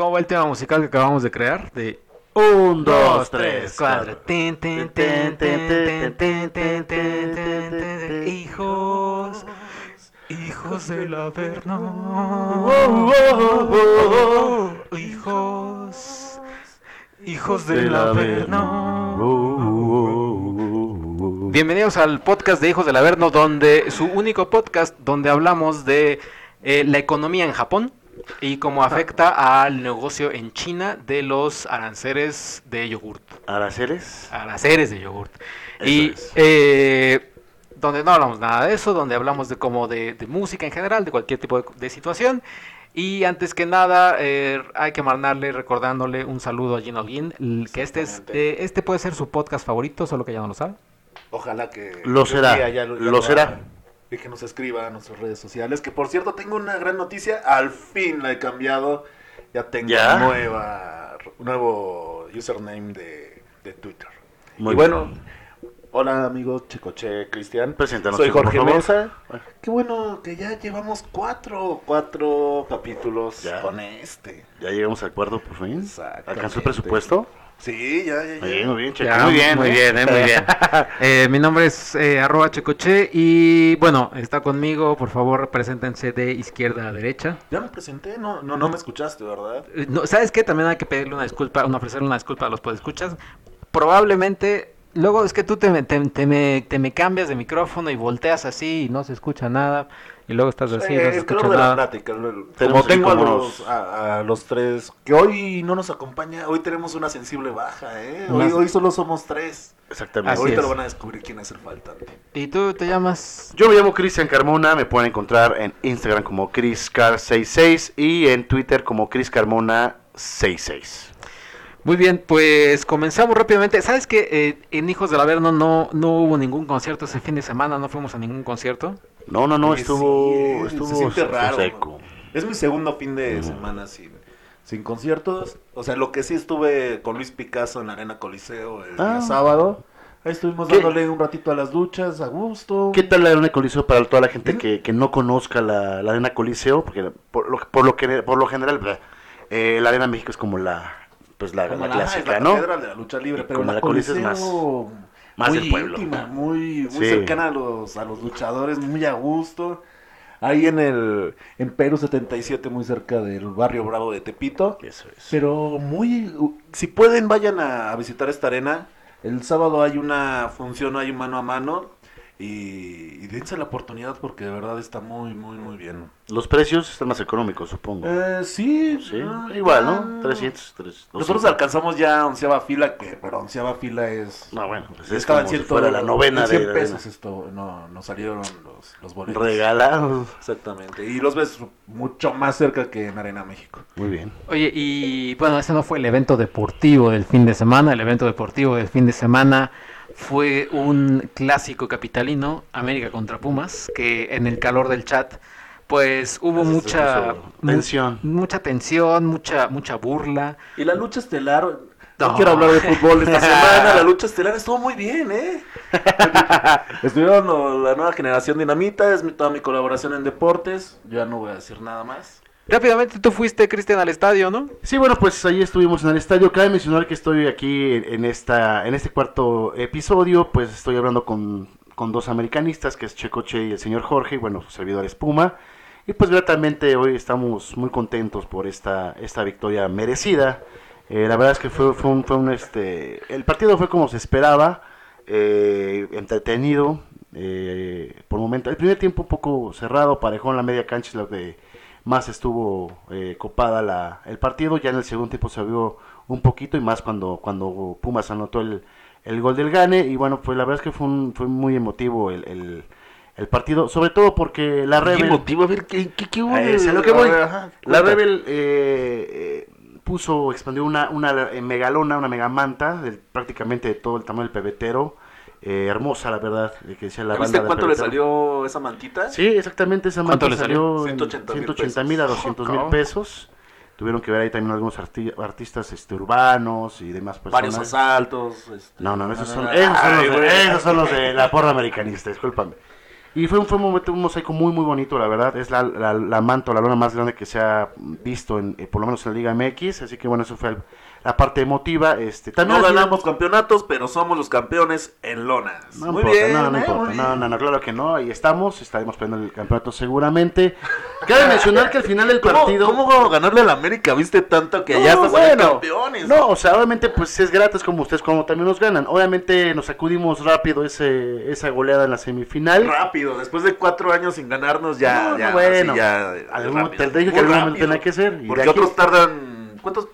¿Cómo va el tema musical que acabamos de crear? De 1, 2, 3, 4. Hijos. Hijos del Averno. Hijos. Hijos del Averno. Bienvenidos al podcast de Hijos del Averno, donde su único podcast donde hablamos de la economía en Japón y cómo afecta al negocio en China de los aranceles de yogurt. ¿Araceles? Aranceles de yogurt. Eso y es. eh, donde no hablamos nada de eso, donde hablamos de como de, de música en general, de cualquier tipo de, de situación. Y antes que nada, eh, hay que mandarle, recordándole un saludo a Gino Guin, que este, es, eh, este puede ser su podcast favorito, solo que ya no lo sabe. Ojalá que Lo será, ya ya lo será. Y que nos escriba a nuestras redes sociales. Que por cierto, tengo una gran noticia. Al fin la he cambiado. Ya tengo ¿Ya? nueva nuevo username de, de Twitter. Muy y bueno, hola amigos Checoche Cristian. Preséntanos, Soy Checo, por Jorge favor. Mesa. Qué bueno que ya llevamos cuatro, cuatro capítulos Ya. con este. Ya llegamos al acuerdo por fin. ¿Alcanzó el presupuesto? Sí, ya, ya, ya. Muy bien, muy bien, Checo. Ya, muy bien, muy ¿eh? bien, eh, muy bien. Eh, mi nombre es eh, arroba checoche y bueno, está conmigo, por favor, preséntense de izquierda a derecha. Ya me presenté, no, no, no me escuchaste, ¿verdad? Eh, no, ¿Sabes qué? También hay que pedirle una disculpa, una, ofrecerle una disculpa a los podescuchas. Probablemente, luego es que tú te me, te, te me, te me cambias de micrófono y volteas así y no se escucha nada. Y luego estás así, Eh, no se escucha de la nada. plática. Como tengo a los, a, a los tres, que hoy no nos acompaña, hoy tenemos una sensible baja, ¿eh? Hoy, Más- hoy solo somos tres. Exactamente. Así Ahorita es. lo van a descubrir quién es el faltante. ¿Y tú te llamas? Yo me llamo Cristian Carmona, me pueden encontrar en Instagram como ChrisCar66 y en Twitter como ChrisCarmona66. Muy bien, pues comenzamos rápidamente. ¿Sabes que en Hijos del Averno no, no hubo ningún concierto ese fin de semana? No fuimos a ningún concierto. No, no, no, estuvo, sí, estuvo se raro, seco. Es mi segundo fin de semana sin, sin conciertos. O sea, lo que sí estuve con Luis Picasso en la Arena Coliseo el Ah. día sábado. Ahí estuvimos ¿Qué? dándole un ratito a las duchas, a gusto. ¿Qué tal la Arena Coliseo para toda la gente que, que no conozca la, la Arena Coliseo? Porque por lo, por lo, que, por lo general, bleh, eh, la Arena México es como la, pues la, la la, es clásica, la ¿no? catedral de la lucha libre, pero Como la la Coliseo es más- Coliseo más muy del pueblo. íntima, muy, muy Sí. cercana a los, a los luchadores, muy a gusto. Ahí en el en Perú 77, muy cerca del barrio Bravo de Tepito. Eso es. Pero muy, si pueden vayan a, a visitar esta arena. El sábado hay una función, hay un mano a mano. Y, y dense la oportunidad porque de verdad está muy, muy, muy bien. Los precios están más económicos, supongo. Eh, sí, sí, ah, igual. ¿no? 300, 300. Nosotros alcanzamos ya onceava fila, que pero onceava fila es... No, bueno, pues es como si ciento- fuera la novena en 100 de la pesos esto, no, nos salieron los, los boletos. Regalados. Exactamente. Y los ves mucho más cerca que en Arena México. Muy bien. Oye, y bueno, ese no fue el evento deportivo del fin de semana. El evento deportivo del fin de semana fue un clásico capitalino, América contra Pumas, que en el calor del chat, pues hubo mucha mu- tensión. mucha tensión, mucha mucha burla. Y la lucha estelar, no, No. quiero hablar de fútbol esta semana, la lucha estelar estuvo muy bien, ¿eh? Estuvieron la nueva generación dinamita, es mi- toda mi colaboración en deportes, yo ya no voy a decir nada más. Rápidamente tú fuiste, Cristian, al estadio, ¿no? Sí, bueno, pues ahí estuvimos en el estadio. Cabe mencionar que estoy aquí en, esta, en este cuarto episodio, pues estoy hablando con, con dos americanistas, que es Checoche y el señor Jorge, y bueno, su servidor es Puma. Y pues gratamente hoy estamos muy contentos por esta, esta victoria merecida. Eh, la verdad es que fue, fue un, fue un, este, el partido fue como se esperaba, eh, entretenido, eh, por momento. El primer tiempo un poco cerrado, parejón la media cancha es lo que más estuvo eh, copada la, el partido. Ya en el segundo tiempo se vio un poquito y más cuando, cuando Pumas anotó el, el gol del Gane. Y bueno, pues la verdad es que fue, un- fue muy emotivo el, el- el partido, sobre todo porque la Rebel... motivo, a ver, ¿qué, qué, qué hubo? De- es a lo que voy. a ver, ajá, La. Rebel eh, eh, puso, expandió una, una eh, megalona, una megamanta, del, prácticamente de todo el tamaño del pebetero. Eh, hermosa, la verdad, de que decía la ¿Ya banda ¿Viste cuánto le salió esa mantita? Sí, exactamente, esa ¿Cuánto manta le salió salió? en 180 mil 180 mil a pesos. 200 mil Oh. pesos. Tuvieron que ver ahí también algunos arti- artistas este, urbanos y demás personas. Varios asaltos. este, No, no, esos son, esos son, ay, los, de, güey. esos son los de la porra americanista, discúlpame. Y fue, un- fue un momento, un mosaico muy, muy bonito, la verdad. Es la, la, la manto, la lona más grande que se ha visto, en, eh, por lo menos en la Liga MX. Así que bueno, eso fue el- la parte emotiva. Este, también No ganamos campeonatos, pero somos los campeones en lonas. No Muy importa, bien, no, no eh, importa, no, no, no, claro que no, ahí estamos, estaremos peleando el campeonato seguramente. Cabe mencionar que al final del ¿Cómo, partido... ¿Cómo ganarle al América? ¿Viste tanto que No, ya estás bueno, campeones? No, o sea, obviamente pues es gratis como ustedes como también nos ganan. Obviamente nos sacudimos rápido ese, esa goleada en la semifinal. Rápido, después de cuatro años sin ganarnos, ya. Ya, bueno, ya, algún- rápido. te dije que algún momento tenía que ser, y de Porque aquí- otros tardan. ¿Cuántos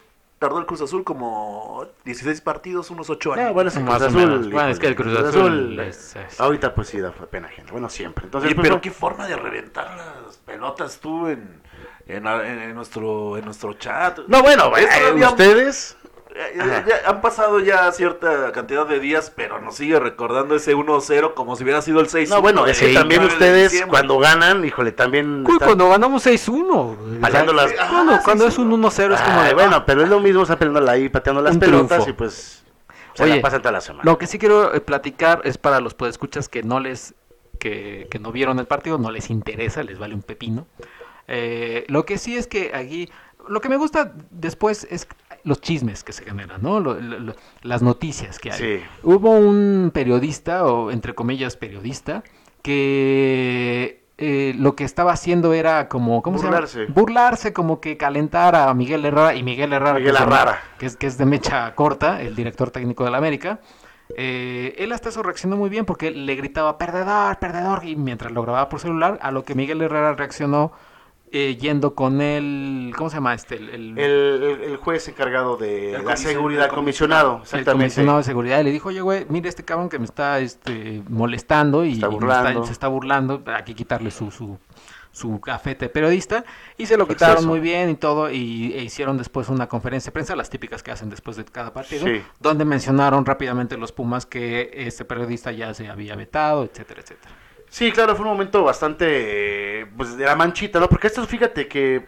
tardó el Cruz Azul? Como 16 partidos, unos 8 años. No, bueno, es el Más Cruz Azul. Bueno, es que el Cruz híjole, Azul es- es- Ahorita pues sí da pena gente. Bueno, siempre. Entonces, Oye, pues, pero no. qué forma de reventar las pelotas tú en, en, en- en nuestro, en nuestro chat. No, bueno, eh, ustedes... Eh, eh, ya han pasado ya cierta cantidad de días, pero nos sigue recordando ese 1-0 como si hubiera sido el 6 No, bueno, es que Sí, también 9 de ustedes cuando ganan, híjole, también... Uy, están- cuando ganamos 6-1. Pateando las- Ah, Cuando, es un 1-0 es como de... bueno, pero es lo mismo, está peleando ahí, pateando las Un pelotas triunfo. y pues se Oye, la pasan toda la semana. Lo que sí quiero eh, platicar es para los podescuchas que no les que, que no vieron el partido, no les interesa, les vale un pepino. Eh, lo que sí es que aquí lo que me gusta después es los chismes que se generan, ¿no? Lo- lo- lo- las noticias que hay. Sí. Hubo un periodista o entre comillas periodista que eh, lo que estaba haciendo era como ¿cómo Burlarse. se llama? Burlarse, como que calentar a Miguel Herrera y Miguel Herrera Miguel que es de- Herrera. que es, que es de mecha corta, el director técnico de la América. Eh, él hasta eso reaccionó muy bien porque le gritaba perdedor, perdedor, y mientras lo grababa por celular, a lo que Miguel Herrera reaccionó eh, yendo con el, ¿cómo se llama este? El, el- El, el- el juez encargado de El la seguridad, el comisionado, el exactamente. comisionado de seguridad y le dijo, oye, güey, mire este cabrón que me está este, molestando y, Está y se está burlando, hay que quitarle su, su, su gafete periodista. Y se lo quitaron muy bien y todo, y e hicieron después una conferencia de prensa, las típicas que hacen después de cada partido, Sí. donde mencionaron rápidamente los Pumas que este periodista ya se había vetado, etcétera, etcétera. Sí, claro, fue un momento bastante, pues, de la manchita, ¿no? Porque esto, fíjate que, eh,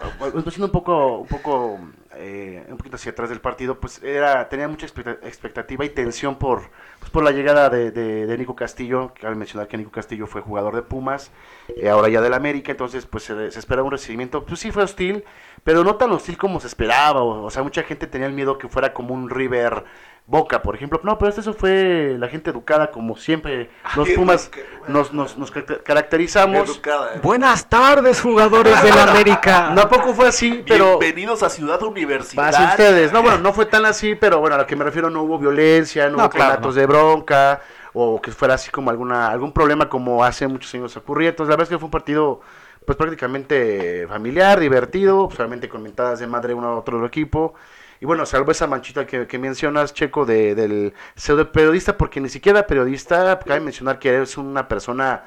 siendo un poco, un poco, eh, un poquito hacia atrás del partido, pues era, tenía mucha expecta- expectativa y tensión por, pues, por la llegada de, de- Nico Castillo, cabe mencionar que Nico Castillo fue jugador de Pumas, eh, ahora ya del América, entonces, pues se, se esperaba un recibimiento, pues sí fue hostil, pero no tan hostil como se esperaba, o, o sea, mucha gente tenía el miedo que fuera como un River Boca, por ejemplo, no, pero eso fue la gente educada, como siempre, los Ay, Pumas educa- nos, nos, nos ca- caracterizamos. Educada, eh. Buenas tardes, jugadores del América. Tampoco fue así, pero Bienvenidos a Ciudad Universitaria. pase ustedes. No, bueno, no fue tan así, pero bueno, a lo que me refiero no hubo violencia, no, No, hubo claro, no. de bronca, o que fuera así como alguna algún problema como hace muchos años ocurría. Entonces, la verdad es que fue un partido pues prácticamente familiar, divertido, solamente con mentadas de madre uno a otro equipo. Y bueno, salvo esa manchita que, que mencionas, Checo, de, del pseudo periodista, porque ni siquiera periodista, cabe mencionar que es una persona,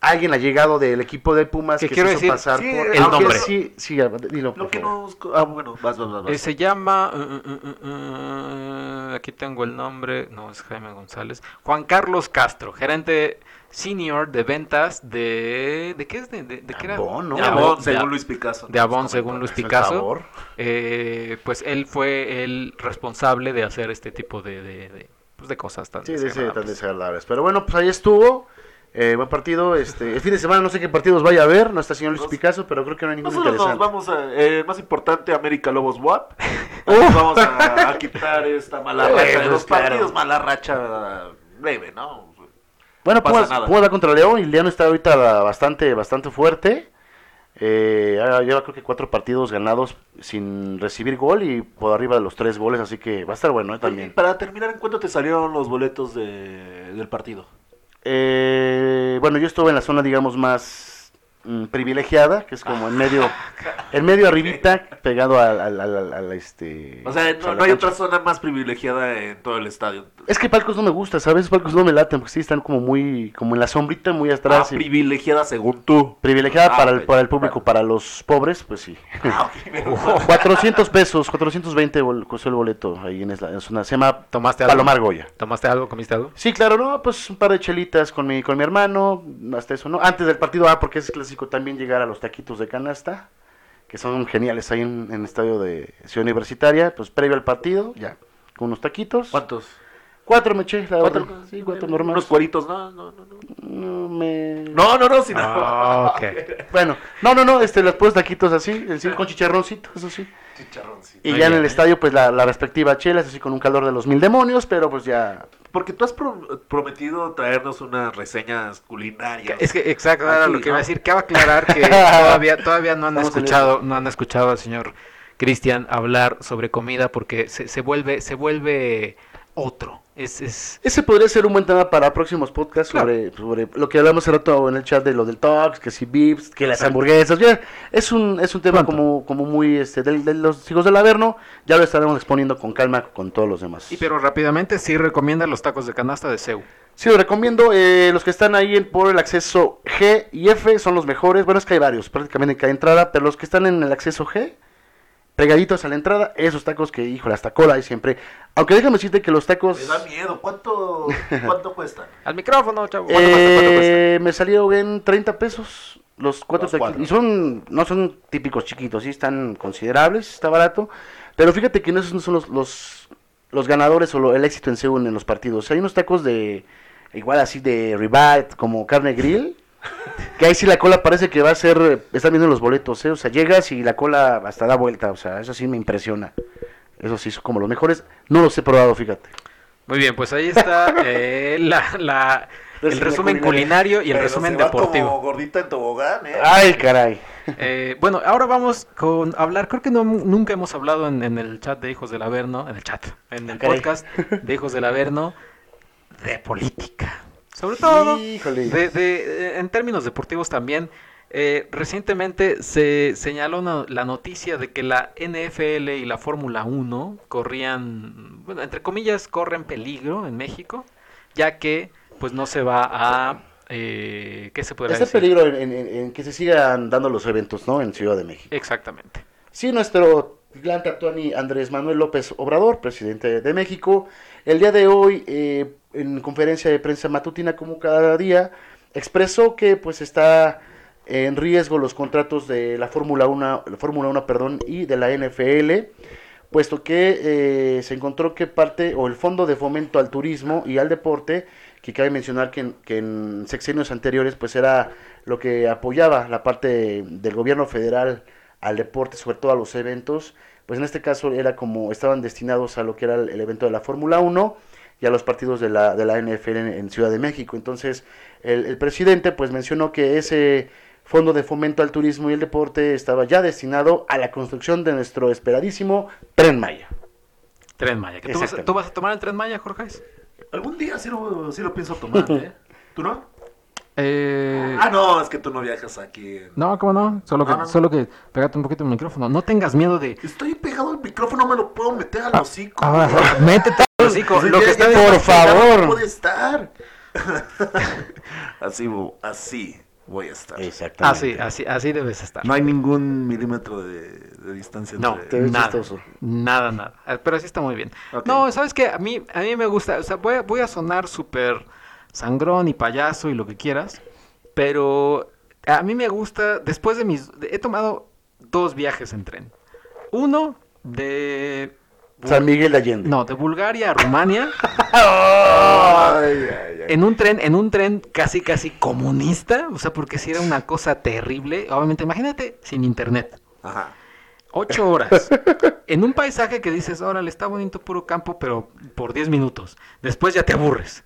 alguien ha llegado del equipo de Pumas Que que quiero se hizo decir, pasar sí, por el aunque nombre. Sí, sí, dilo. por Lo que favor. nos... Ah, bueno, vas, vas, vas. vas. Eh, se llama. uh, uh, uh, uh, uh, aquí tengo el nombre. No, es Jaime González. Juan Carlos Castro, gerente senior de ventas de. ¿De qué es? ¿De, de, de qué era? Avon, ¿no? De De Avon, de según A- Luis Picasso. De Avon, según. Luis Picasso. sabor. Eh, pues él fue el responsable de hacer este tipo de, de, de, pues, de cosas tan Sí, sí, sí, tan desagradables. desagradables. Pero bueno, pues ahí estuvo. Eh, buen partido. Este, el fin de semana no sé qué partidos vaya a haber. No está señor Luis Nos- Picasso, pero creo que no hay ningún Nosotros nos interesante. vamos a... Eh, más importante, América Lobos WAP. Nos vamos a, a quitar esta mala Bueno, racha de los partidos. Mala racha breve, ¿no? Bueno, no Pumas. Pumas va contra León y León está ahorita bastante, bastante fuerte. Eh, ya lleva creo que cuatro partidos ganados sin recibir gol y por arriba de los tres goles, así que va a estar bueno ¿eh? También. Para terminar, ¿en cuánto te salieron los boletos de, del partido? Eh, bueno, yo estuve en la zona, digamos, más mm, privilegiada, que es como en medio, en medio arribita, pegado al, al, al- al- al, este... O sea, no, no hay otra zona más privilegiada en todo el estadio. Es que palcos no me gusta, ¿sabes? Palcos no me laten, porque sí están como muy, como en la sombrita, muy Ah, atrás. y privilegiada según tú. privilegiada Ah, para, el, para el público, para los pobres, pues sí. Ah, ok, menos mal. 400 pesos, 420 bol- costó el boleto ahí en la, zona, se llama ¿Tomaste algo? Palomar Goya. ¿Tomaste algo? ¿Comiste algo? Sí, claro, no, pues un par de chelitas con mi, con mi hermano, hasta eso, ¿no? Antes del partido, ah, porque es clásico también llegar a los taquitos de canasta, que son geniales ahí en, en el estadio de Ciudad Universitaria, pues previo al partido, ya, con unos taquitos. ¿Cuántos? Cuatro me eché, la ¿Cuatro? verdad. Sí, cuatro normales. Unos cueritos, no, no, no. no. No me... No, no, no, sin Ah, ok. Bueno, no, no, no, este, los puros taquitos así, así con chicharroncito, eso sí. Chicharroncito. Y Muy ya en el ¿eh? estadio, pues la, la respectiva chela, así con un calor de los mil demonios, pero pues ya. Porque tú has pro- prometido traernos unas reseñas culinarias. Es que exacto, lo que iba a decir. Cabe aclarar que todavía, todavía no han escuchado, no han escuchado al señor Cristian hablar sobre comida porque se, se vuelve, se vuelve otro. Es, es Ese podría ser un buen tema para próximos podcasts Claro. sobre, sobre lo que hablamos hace rato en el chat de lo del Tox, que si Vips, que las hamburguesas. Ya, es un, es un tema Pronto. como, como muy este, de, de los hijos del Averno. Ya lo estaremos exponiendo con calma con todos los demás. y pero rápidamente sí recomienda los tacos de canasta de Seu. Sí, lo recomiendo. eh, los que están ahí en- por el acceso G y F son los mejores. Bueno, es que hay varios, prácticamente en cada entrada, pero los que están en el acceso G, pegaditos a la entrada, esos tacos que, híjole, hasta cola hay siempre. Aunque déjame decirte que los tacos Me da miedo. ¿Cuánto, cuánto cuesta? Al micrófono, chavo. ¿Cuánto cuesta? ¿Cuánto eh, me salieron en 30 pesos los cuatro Los taqui- cuatro. Y son, no son típicos chiquitos, sí están considerables, está barato. Pero fíjate que no esos no son los, los, los ganadores o lo- el éxito en Seúl en los partidos. Hay unos tacos de, igual así de ribeye, como carne grill. Que ahí sí la cola parece que va a ser, están viendo los boletos, ¿eh? o sea, llegas y la cola hasta da vuelta, o sea, eso sí me impresiona. Eso sí, son como los mejores. No los he probado, fíjate. Muy bien, pues ahí está eh, la, la- el Resumen culinario. culinario y el Pero resumen se va deportivo. como gordita en tobogán, ¿eh? Ay, caray. Eh, bueno, ahora vamos con hablar, creo que no, nunca hemos hablado en, en el chat de Hijos del Averno, en el chat, en el Caray. podcast de Hijos del Averno, de política. Sobre todo, Híjole. de, de- eh, en términos deportivos también, eh, recientemente se señaló una- la noticia de que la NFL y la Fórmula 1 corrían, bueno, entre comillas, corren peligro en México, ya que pues no se va a... Eh, ¿Qué se Está decir? peligro en, en- en que se sigan dando los eventos, ¿no? En Ciudad de México. Exactamente. Sí, nuestro gran tatuani Andrés Manuel López Obrador, presidente de México, el día de hoy, eh, en conferencia de prensa matutina como cada día, expresó que pues está en riesgo los contratos de la Fórmula 1, la Fórmula 1, perdón, y de la NFL, puesto que eh, se encontró que parte o el Fondo de Fomento al Turismo y al Deporte, que cabe mencionar que en, que en sexenios anteriores pues era lo que apoyaba la parte del gobierno federal al deporte, sobre todo a los eventos, pues en este caso era como estaban destinados a lo que era el, el evento de la Fórmula 1 y a los partidos de la, de la NFL en, en Ciudad de México. Entonces, el, el presidente pues mencionó que ese fondo de fomento al turismo y el deporte estaba ya destinado a la construcción de nuestro esperadísimo Tren Maya. Tren Maya. que ¿Tú, vas, tú vas a tomar el Tren Maya, Jorge? Algún día sí lo, sí lo pienso tomar, ¿eh? ¿Tú no? Eh, Ah, no, es que tú no viajas aquí. en- no, ¿cómo no? Solo que, No, no, no. solo que pégate un poquito el micrófono. No tengas miedo de... Estoy pegado al micrófono, no me lo puedo meter al hocico. Ah, métete al hocico. Sí, Lo ya- que está ya diciendo- Por favor. no puede estar. así, así voy a estar. Exactamente. Así, así, así debes estar. No hay ningún milímetro de, de distancia. No, entre- Te ves nada, nada, nada. Eh, Pero así está muy bien. No, ¿sabes qué? A mí, a mí me gusta, o sea, voy a, voy a sonar súper sangrón y payaso y lo que quieras, pero a mí me gusta, después de mis... he tomado dos viajes en tren. Uno de... San Miguel de Allende. No, de Bulgaria a Rumania. Ay, ay, ay. En un tren, en un tren casi casi comunista, o sea, porque si era una cosa terrible. Obviamente, imagínate sin internet. Ajá. Ocho horas. En un paisaje que dices, órale, está bonito puro campo, pero por 10 minutos. Después ya te aburres.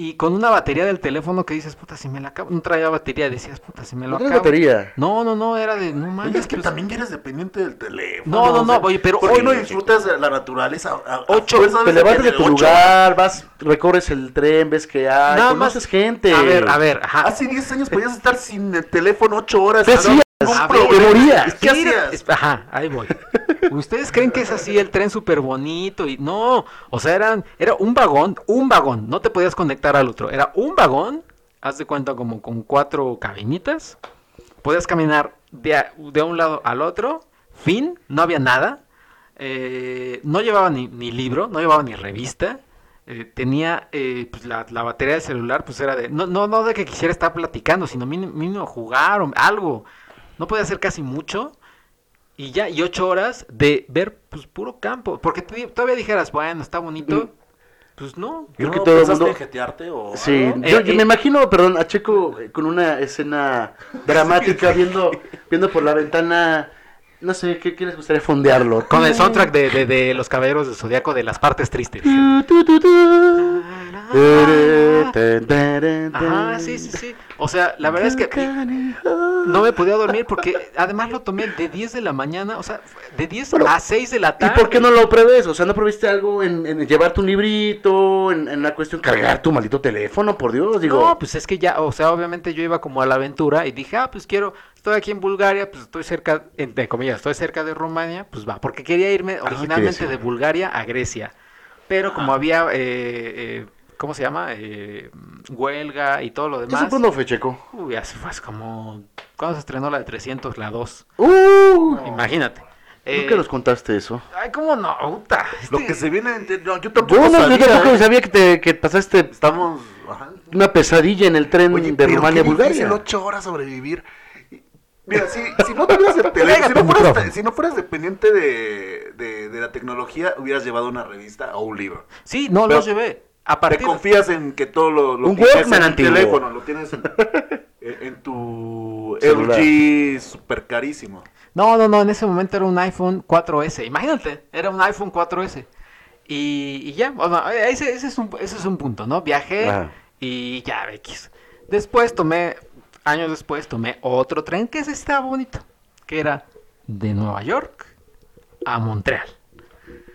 Y con una batería del teléfono que dices, puta, si me la acabo. No traía batería, decías, puta, si me lo ¿No acabo. batería? No, no, no, era de, no manches. Oye, es que pues, también eres dependiente del teléfono. No, no, o no, sea, oye, pero ¿Por qué hoy- no disfrutas de la naturaleza? A- a- a Ocho, fuerza te levantas de tu ocho. lugar, vas, recorres el tren, ves que hay, Nada conoces más- gente. A ver, a ver, ajá. Hace 10 años podías estar sin el teléfono 8 horas. ¿Qué sin hacías? ningún A ver, problema. te morías. ¿Qué hacías? Ajá, ahí voy. Ustedes creen que es así el tren súper bonito y no, o sea, eran, era un vagón, un vagón, no te podías conectar al otro, era un vagón, haz de cuenta como con cuatro cabinitas, podías caminar de, a- de un lado al otro, fin, no había nada, eh, no llevaba ni, ni libro, no llevaba ni revista, eh, tenía eh, pues, la, la batería del celular, pues era de, no, no, no de que quisiera estar platicando, sino mínimo, mínimo jugar o algo, no podía hacer casi mucho. Y ya, y ocho horas de ver, pues, puro campo. Porque todavía dijeras, bueno, está bonito. Pues no. Creo ¿No que todo el mundo- jetearte o Sí, yo, Eh, yo eh. me imagino, perdón, a Checo eh, con una escena dramática viendo, viendo por la ventana, no sé, ¿qué, qué les gustaría fondearlo? Con el soundtrack de, de, de Los Caballeros del Zodiaco de las partes tristes. Ajá, sí, sí, sí. O sea, la verdad es que no me podía dormir porque además lo tomé de 10 de la mañana, o sea, de 10 Pero, a 6 de la ¿Y tarde. por qué no lo prevés? O sea, ¿no previste algo en, en llevarte un librito, en, en la cuestión cargar tu maldito teléfono, por Dios? Digo, No, pues es que ya, o sea, obviamente yo iba como a la aventura y dije, ah, pues quiero, estoy aquí en Bulgaria, pues estoy cerca, entre comillas, estoy cerca de Rumania, pues va, porque quería irme Ah, originalmente de Bulgaria a Grecia, pero como había, eh, eh, ¿cómo se llama? Eh, huelga y todo lo ¿eso demás. cuándo fue, Checo? Uy, hace fue hace como, ¿cuándo se estrenó la de 300, la 2? ¡Uh! Imagínate. Eh, Nunca nos contaste eso. Ay, ¿cómo no? Puta, Lo este- que se viene... no, yo tampoco Yo, no, sabía, yo tampoco ¿eh? sabía que, te, que pasaste Estamos... ajá. una pesadilla en el tren Oye, de Rumania a Bulgaria. ocho horas sobrevivir. Mira, si, si no tuvieras el teléfono, si no, fueras, micrófono. si no fueras dependiente de, de, de la tecnología, hubieras llevado una revista o un libro. Sí, no Pero los llevé. A Te confías en que todo lo, lo Un tienes en tu antiguo. teléfono, lo tienes en, tu. LG super carísimo. No, no, no, en ese momento era un iPhone 4S. Imagínate, era un iPhone 4S. Y, y ya, o sea, ese, ese es un, ese es un punto, ¿no? Viajé Ajá. y ya, X. Después tomé, años después, tomé otro tren que ese estaba bonito, que era de Nueva York a Montreal.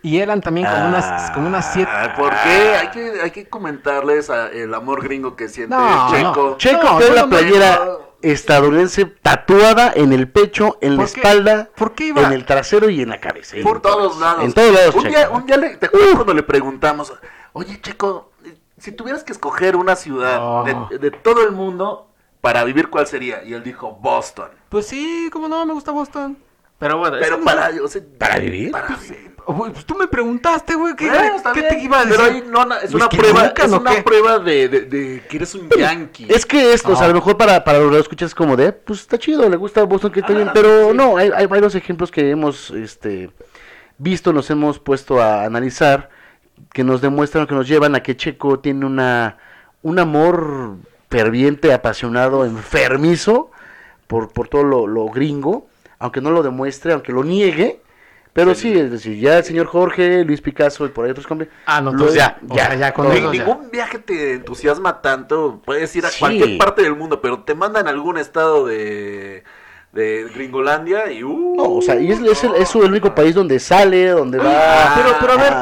Y eran también como unas, como unas siete... Ah, ¿Por qué? Hay que, hay que comentarles a- el amor gringo que siente No, Checo. no. Checo No, la no- playera estadounidense tatuada en el pecho, en la espalda, ¿Por qué iba? en el trasero y en la cabeza. Por todos lados. En todos lados, Un Checo. día, un día le, te acuerdas cuando le preguntamos, oye Checo, si tuvieras que escoger una ciudad Oh. de, de todo el mundo para vivir, ¿cuál sería? Y él dijo Boston. Pues sí, como no, me gusta Boston. Pero bueno, Pero para, o sea, ¿Para vivir? para vivir. Uy, pues tú me preguntaste, güey, ¿qué, Bueno, qué te iba a decir? Pero ahí no, no, es Pues una prueba, nunca, es ¿no una qué? prueba de, de- de que eres un yankee. Es que esto, o sea, a lo mejor para, para los que escuchas como de, pues está chido, le gusta Boston, que está bien, Ah, pero sí. no, hay, hay varios ejemplos que hemos este, visto, nos hemos puesto a analizar, que nos demuestran, que nos llevan a que Checo tiene una un amor ferviente, apasionado, enfermizo por, por todo lo, lo gringo, aunque no lo demuestre, aunque lo niegue, pero sí, es decir, ya el señor Jorge, Luis Picasso y por ahí otros compi- Ah, no, entonces ya, sea, ya con ya. ningún viaje te entusiasma tanto. Puedes ir a Sí. cualquier parte del mundo, pero te mandan a algún estado de, de Gringolandia y uh, No, o sea, y es, es el, es el único país donde sale, donde va. Ah, pero- pero a ver,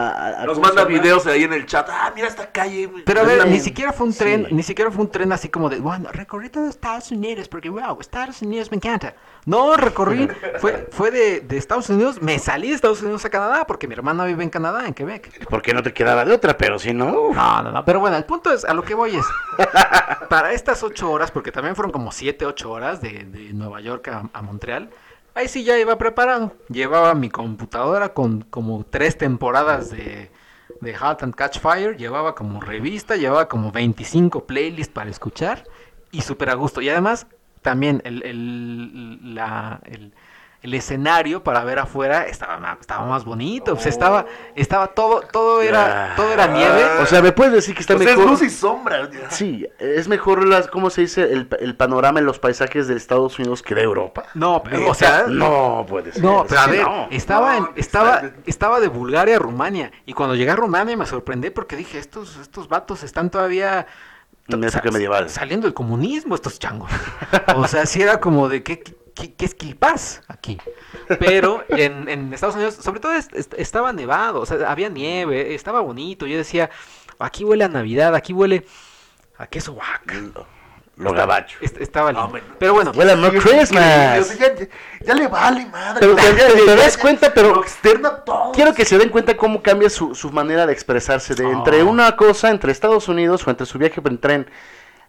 a- a- Nos ¿cómo manda videos ahí en el chat. Ah, mira esta calle. Pero a ver, ni siquiera fue un tren, Sí. ni siquiera fue un tren así como de, bueno, recorrí todo Estados Unidos porque, wow, Estados Unidos me encanta. No, recorrí, fue, fue de, de Estados Unidos, me salí de Estados Unidos a Canadá porque mi hermana vive en Canadá, en Quebec. Porque no te quedaba de otra, pero si no. uf. No, no, no, pero bueno, el punto es, a lo que voy es, para estas ocho horas, porque también fueron como siete, ocho horas de, de Nueva York a, a Montreal, ahí sí ya iba preparado. Llevaba mi computadora con como tres temporadas de, de Halt and Catch Fire, llevaba como revista, llevaba como 25 playlists para escuchar y súper a gusto. Y además, también el, el, la, el, el escenario para ver afuera estaba, estaba más bonito, pues estaba, estaba todo, todo era, todo era nieve. O sea, ¿me puedes decir que está es mejor? luz y sombra. Sí, es mejor las, ¿cómo se dice? El, el panorama en los paisajes de Estados Unidos que de Europa. No, pero, o sea, No puede ser. no, pero a ver, no. estaba, en- estaba, está- estaba de Bulgaria a Rumania. Y cuando llegué a Rumania me sorprendí porque dije, estos, estos vatos están todavía En sa- medieval. saliendo del comunismo, estos changos. O sea, sí era como de qué, qué, qué esquilpaz aquí. Pero en, en Estados Unidos, sobre todo es- est- estaba nevado, o sea, había nieve, estaba bonito. Yo decía, aquí huele a Navidad, aquí huele a queso. Lo gabacho. Est- Estaba lindo. Pero bueno, Huele a Merry Christmas. Ya, ya- ya le vale madre. Pero te- Ya- te ya- das ya- cuenta, pero- Lo externa todo. Quiero que se den cuenta cómo cambia su, su manera de expresarse. De entre Oh. una cosa, entre Estados Unidos o entre su viaje en tren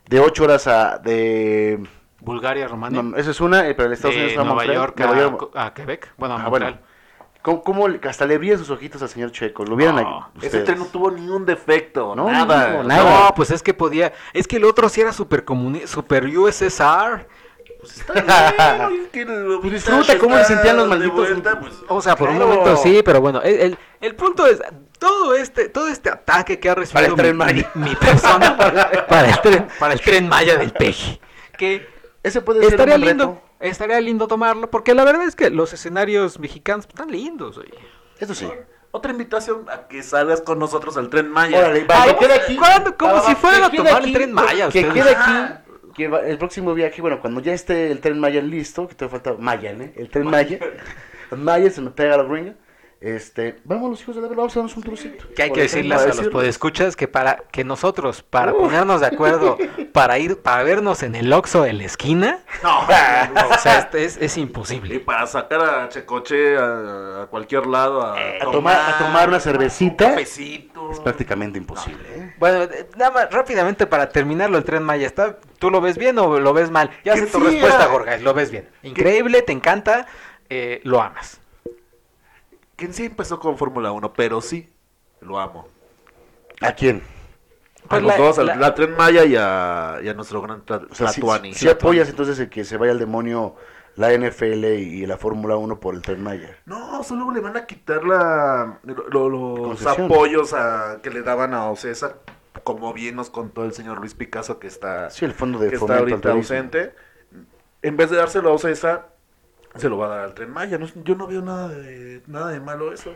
de 8 horas a. de Bulgaria, Rumania. no, Esa es una, eh, pero en Estados de Unidos a Nueva Montreal, York Nueva a, York. a Quebec. Bueno, a Ah, Montreal. bueno. ¿Cómo, hasta le brillan sus ojitos al señor Checo? ¿Lo vieron No, ahí? Ese tren no tuvo ni un defecto. No, nada. no, nada. No, pues es que podía. Es que el otro sí era super super USSR. pues está bien. que Pues disfruta cómo se está sentían los malditos- vuelta, pues, O sea, por un momento sí, pero bueno, el, el- el punto es todo este todo este ataque que ha recibido Para el Tren mi, Maya. mi- mi persona para el tren para el tren Maya del peje, que Ese puede ser estaría un buen lindo, reto. estaría lindo tomarlo porque la verdad es que los escenarios mexicanos están lindos, oye. Eso sí. Otra invitación a que salgas con nosotros al tren Maya. Órale, va, Ay, que quede aquí. ¿cuándo? Como Va, si fueran que a tomar el aquí, Tren Maya, Que ustedes. quede aquí. Que va- el próximo viaje, bueno, cuando ya esté el tren Maya listo, que todavía falta Maya, ¿eh? El tren Maya. Maya se me pega la gringa. Este, vamos los hijos de la verdad, vamos a darnos un trucito. Que hay que decirles a los podescuchas que para que nosotros, para ponernos de acuerdo, para ir, para vernos en el Oxxo de la esquina, No, o sea, este es, es Y imposible. para sacar a Checoche a, a cualquier lado a, A tomar, a tomar una un cervecita cafecito. es prácticamente imposible, ¿eh? Bueno, eh, nada más rápidamente para terminarlo el Tren Maya, ¿está, ¿tú lo ves bien o lo ves mal? Ya sé tu sí, respuesta, era- Gorga, lo ves bien. Increíble, te encanta, eh, lo amas. Que en sí empezó con Fórmula 1, pero sí, lo amo. ¿A quién? A Pues los la- dos, a la- la Tren Maya y a, y a nuestro gran tra- O sea, si, Tlatuani. si apoyas entonces el que se vaya al demonio la NFL y la Fórmula 1 por el tren Maya. No, solo le van a quitar la, lo- lo- los Concesión. apoyos a, que le daban a Ocesa, como bien nos contó el señor Luis Picasso, que está, Sí, el fondo de que está ahorita ausente. En vez de dárselo a Ocesa, se lo va a dar al Tren Maya. No- yo no veo nada de, nada de malo eso.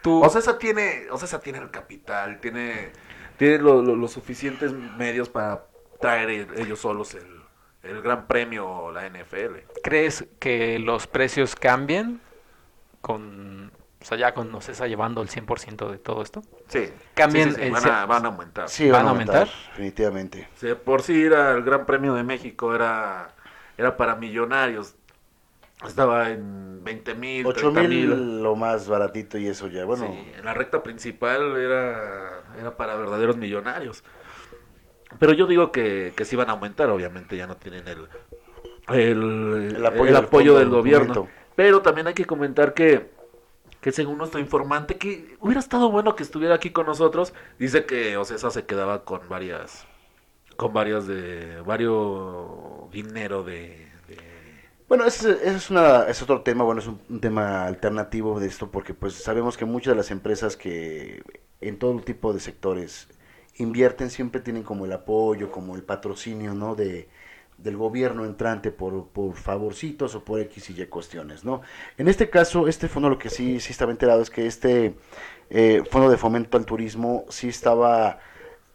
Tú, Ocesa tiene, Ocesa tiene el capital, tiene, tiene lo- lo- los suficientes medios para traer el- ellos solos el, el gran premio o la NFL. ¿crees que los precios cambien con, o sea, ya con Ocesa llevando el 100% de todo esto? Sí, Cambien sí, sí, sí, el van, a, van a aumentar. Sí, ¿Van van a aumentar, aumentar? definitivamente. Sí, por si ir al Gran Premio de México era, era para millonarios. Estaba en 20 mil, 8 30 mil lo más baratito y eso ya, bueno. Sí, en la recta principal era, era para verdaderos millonarios. Pero yo digo que, que sí van a aumentar, obviamente ya no tienen el, el, El apoyo el del apoyo fondo del del gobierno. Pero también hay que comentar que, que según nuestro informante, que hubiera estado bueno que estuviera aquí con nosotros, dice que Ocesa se quedaba con varias, con varias de, varios dinero de... Bueno, ese, es, una, es otro tema, bueno, es un, un tema alternativo de esto, porque pues sabemos que muchas de las empresas que en todo tipo de sectores invierten siempre tienen como el apoyo, como el patrocinio, ¿no? De, del gobierno entrante por, por favorcitos o por X y Y cuestiones, ¿no? En este caso, este fondo lo que sí, sí estaba enterado es que este eh, fondo de fomento al turismo sí estaba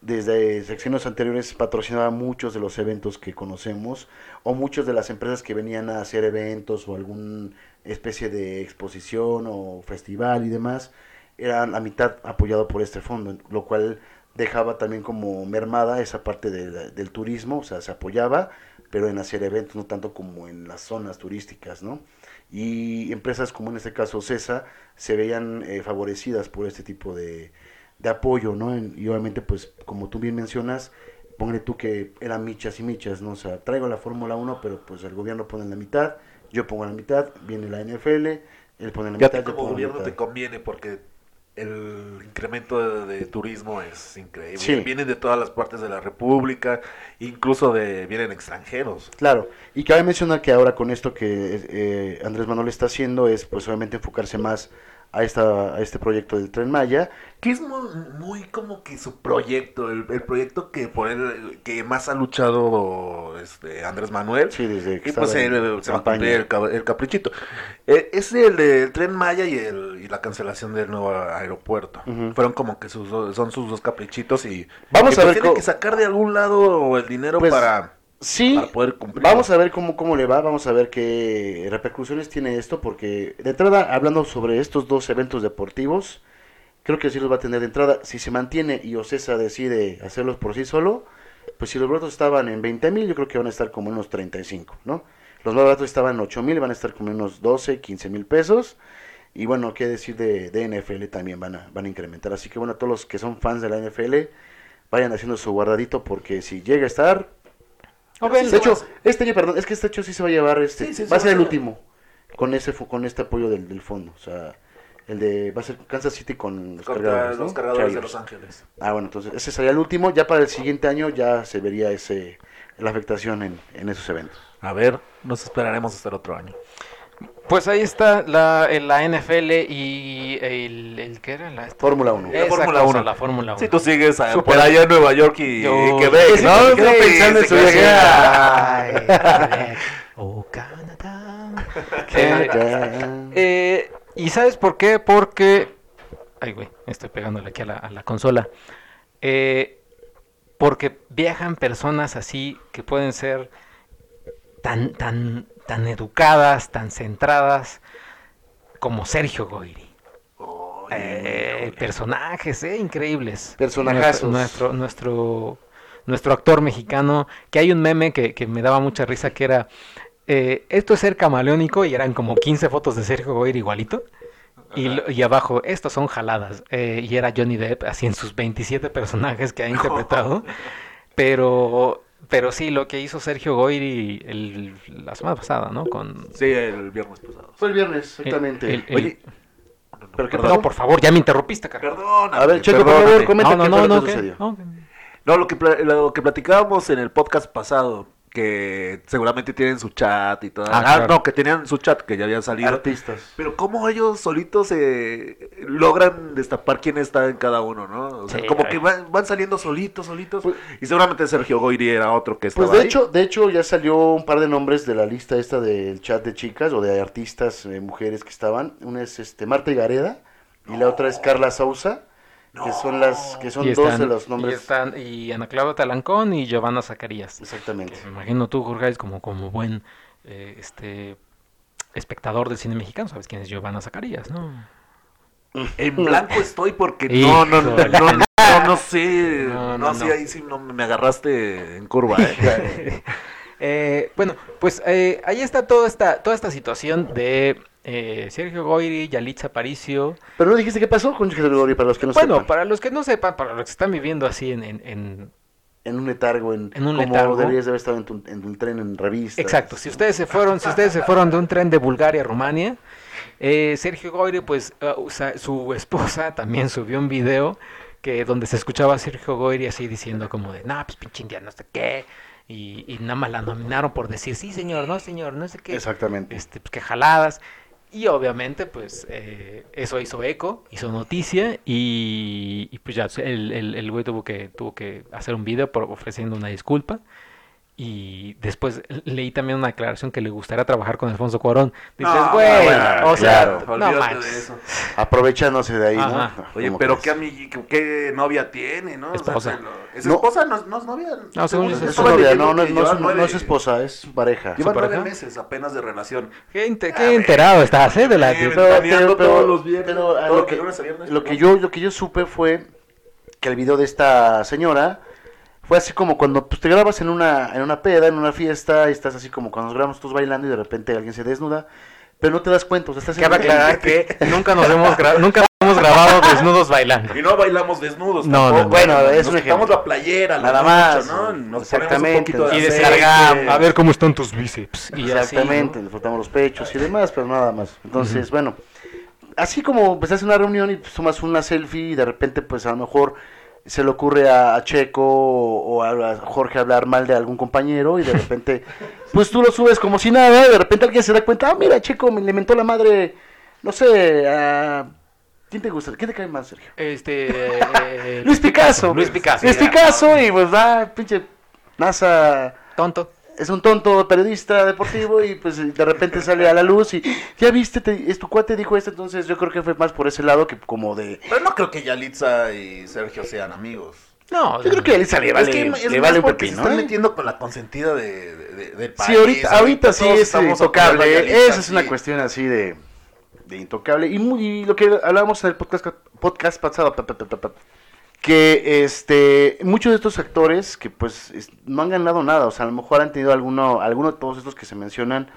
desde secciones anteriores patrocinaba muchos de los eventos que conocemos o muchas de las empresas que venían a hacer eventos o alguna especie de exposición o festival y demás eran la mitad apoyado por este fondo, lo cual dejaba también como mermada esa parte del turismo, o sea, se apoyaba, pero en hacer eventos, no tanto como en las zonas turísticas, ¿no? Y empresas como en este caso CESA se veían eh, favorecidas por este tipo de, de apoyo, ¿no? En- y obviamente, pues, como tú bien mencionas, póngale tú que eran michas y michas, ¿no? O sea, traigo la Fórmula 1, pero pues el gobierno pone la mitad, yo pongo la mitad, viene la NFL, él pone la Ya mitad, yo como la gobierno mitad. te conviene porque el incremento de, de turismo es increíble. Sí. Vienen de todas las partes de la República, incluso de vienen extranjeros. Claro, y cabe mencionar que ahora con esto que eh, Andrés Manuel está haciendo es pues obviamente enfocarse más a, esta, a este proyecto del Tren Maya. Que es muy, muy como que su proyecto, el, el proyecto que por él, que más ha luchado este Andrés Manuel. Sí, desde que Y pues en él se va a campaña. cumplir el, ca- el caprichito. Eh, es el del tren Maya y, el, y la cancelación del nuevo aeropuerto. Fueron como que sus, son sus dos caprichitos y Vamos a pues ver tienen que sacar de algún lado el dinero Pues, para, Sí, para poder cumplir. vamos a ver cómo, cómo le va, vamos a ver qué repercusiones tiene esto, porque de entrada, hablando sobre estos dos eventos deportivos, creo que sí los va a tener de entrada. Si se mantiene y Ocesa decide hacerlos por sí solo, pues si los boletos estaban en 20 mil, yo creo que van a estar como en unos 35, ¿no? Los más baratos estaban en 8 mil, van a estar como en unos 12, 15 mil pesos. Y bueno, qué decir de, de NFL también van a, van a incrementar. Así que bueno, todos los que son fans de la NFL, vayan haciendo su guardadito, porque si llega a estar, Ven, de hecho, este año, perdón, es que este hecho sí se va a llevar, este, Sí, sí, sí, va a ser el último con ese fu- con este apoyo del, del fondo. O sea, El de, va a ser Kansas City con los Contra cargadores, ¿no? los cargadores de. Los Ángeles. Ah, bueno, entonces ese sería el último. Ya para el siguiente año ya se vería ese la afectación en, en esos eventos. A ver, nos esperaremos hasta el otro año. Pues ahí está la, la NFL y el, el ¿qué era? La, Fórmula 1. Esa Fórmula cosa, 1. La Fórmula 1. Si tú sigues a- Súper. por allá en Nueva York y, Yo- y Quebec, ¿no? quedo Sí, pensando en su viaje. Oh, Canadá. Eh, Ya. eh, ¿Y sabes por qué? Porque... Ay, güey, estoy pegándole aquí a la, a la consola. Eh, porque viajan personas así que pueden ser tan, tan, tan educadas, tan centradas como Sergio Goyri. Eh, personajes, eh, increíbles. Personajazos. Nuestro, nuestro, nuestro, actor mexicano, que hay un meme que, que me daba mucha risa que era, eh, esto es ser camaleónico y eran como 15 fotos de Sergio Goyri igualito. Y, y abajo, estos son jaladas. eh, y era Johnny Depp, así en sus 27 personajes que ha interpretado. Pero, pero sí, lo que hizo Sergio Goyri el- la semana pasada, ¿no? Con... Sí, el viernes pasado. Fue el viernes, exactamente. el- el- Oye, ¿Pero qué No, pasó? por favor, ya me interrumpiste, carajo. perdón. A ver, Checo, por favor, comenta No, no, qué no, fue lo no, que ¿qué? sucedió. No, No, lo que, pla- lo que platicábamos en el podcast pasado, que seguramente tienen su chat y todo. Ah, Ah, claro. no, que tenían su chat, que ya habían salido. Artistas. Pero cómo ellos solitos eh, logran destapar quién está en cada uno, ¿no? O sea, Sí, como ay. que van, van saliendo solitos, solitos. Pues- y seguramente Sergio Goyri era otro que estaba Pues de ahí. hecho, de hecho ya salió un par de nombres de la lista esta del chat de chicas o de artistas, eh, mujeres que estaban. Una es este Marta Gareda y la otra es Carla Sousa, que son las que son Y dos de los Y, nombres. están, y Ana Claudia Talancón y Giovanna Zacarías. Exactamente. Me imagino tú, Jorge, como, como buen eh, este espectador del cine mexicano, sabes quién es Giovanna Zacarías, ¿no? En blanco estoy porque no, no, no, no, no, no sé. No, No, no, sí, no. ahí sí no, me agarraste en curva. ¿eh? Eh, bueno, pues eh, ahí está toda esta, toda esta situación de eh, Sergio Goyri, Yalitza Aparicio. Pero no dijiste qué pasó con Sergio Goyri para los que no bueno, sepan. para los que no sepan, para los que están viviendo así en, en- en- En un letargo, en, En un como letargo. deberías de haber estado en tu, en un tren en revista. Exacto, si ustedes se fueron, si ustedes se fueron de un tren de Bulgaria a Rumania, eh, Sergio Goyri, pues uh, usa- su esposa también subió un video que donde se escuchaba a Sergio Goyri así diciendo como de, no, pues pinche indiano, no sé qué, y, y nada más la nominaron por decir, sí señor, no señor, no sé qué, Exactamente. este, pues que jaladas. Y obviamente, pues, eh, eso hizo eco, hizo noticia, y, y, pues ya el, el, el güey tuvo que, tuvo que hacer un video por, ofreciendo una disculpa. Y después leí también una declaración que le gustaría trabajar con Alfonso Cuarón. Dices, No, güey, bueno, o sea, claro. no manches. de eso. Aprovechándose de ahí, ¿no? Oye, ¿Cómo pero qué, qué, novia tiene, ¿no? O sea, Esposa. se lo- ¿Es No. esposa? ¿No, es- no es novia? No, según Es es novia, no, no, no, es- no, no esposa, es su pareja. Llevan ¿Su nueve pareja? meses apenas de relación. Qué, inte- A qué ver. enterado estás, ¿eh? De la... Pero- ventaneando pero- todos los viernes, pero, a todo lo que viernes, Lo yo, lo que yo supe fue que el video de esta señora fue así como cuando pues, te grabas en una, en una peda, en una fiesta, y estás así como cuando nos grabamos todos bailando y de repente alguien se desnuda, pero no te das cuenta, o sea, estás Cabe aclarar que nunca nos hemos, gra- nunca hemos grabado desnudos bailando. Y no bailamos desnudos No, tampoco. no, bueno, es nos un ejemplo. la playera, lo Nada mucho, más, ¿no? Nos ponemos un exactamente. poquito de Y descargamos, a ver cómo están tus bíceps. Y así, Exactamente, ¿no? le frotamos los pechos y demás, pero nada más. Entonces, bueno, así como pues haces una reunión y pues, tomas una selfie y de repente pues a lo mejor se le ocurre a, a Checo o a, a Jorge hablar mal de algún compañero y de repente pues tú lo subes como si nada y de repente alguien se da cuenta, ah, mira, Checo me le mentó la madre, no sé, a... ¿Quién te gusta? ¿Quién te cae más, Sergio? Este, eh, Luis Picasso. Luis Picasso. Luis Picasso y pues va, pinche NASA Tonto. Es un tonto periodista deportivo y pues de repente sale a la luz y ya viste, te- es tu cuate dijo esto, entonces yo creo que fue más por ese lado que como de... Pero no creo que Yalitza y Sergio sean amigos. No, Yo creo que a Elisa le vale, es que es le vale un porque pepino. se están ¿eh? metiendo con la consentida de, de- de- del país. Sí, ahorita, ahorita sí es intocable, Yalitza, esa es una sí. cuestión así de, de intocable. Y, muy- y lo que hablábamos en el podcast, podcast pasado, que este muchos de estos actores que pues es- no han ganado nada, o sea, a lo mejor han tenido alguno, alguno de todos estos que se mencionan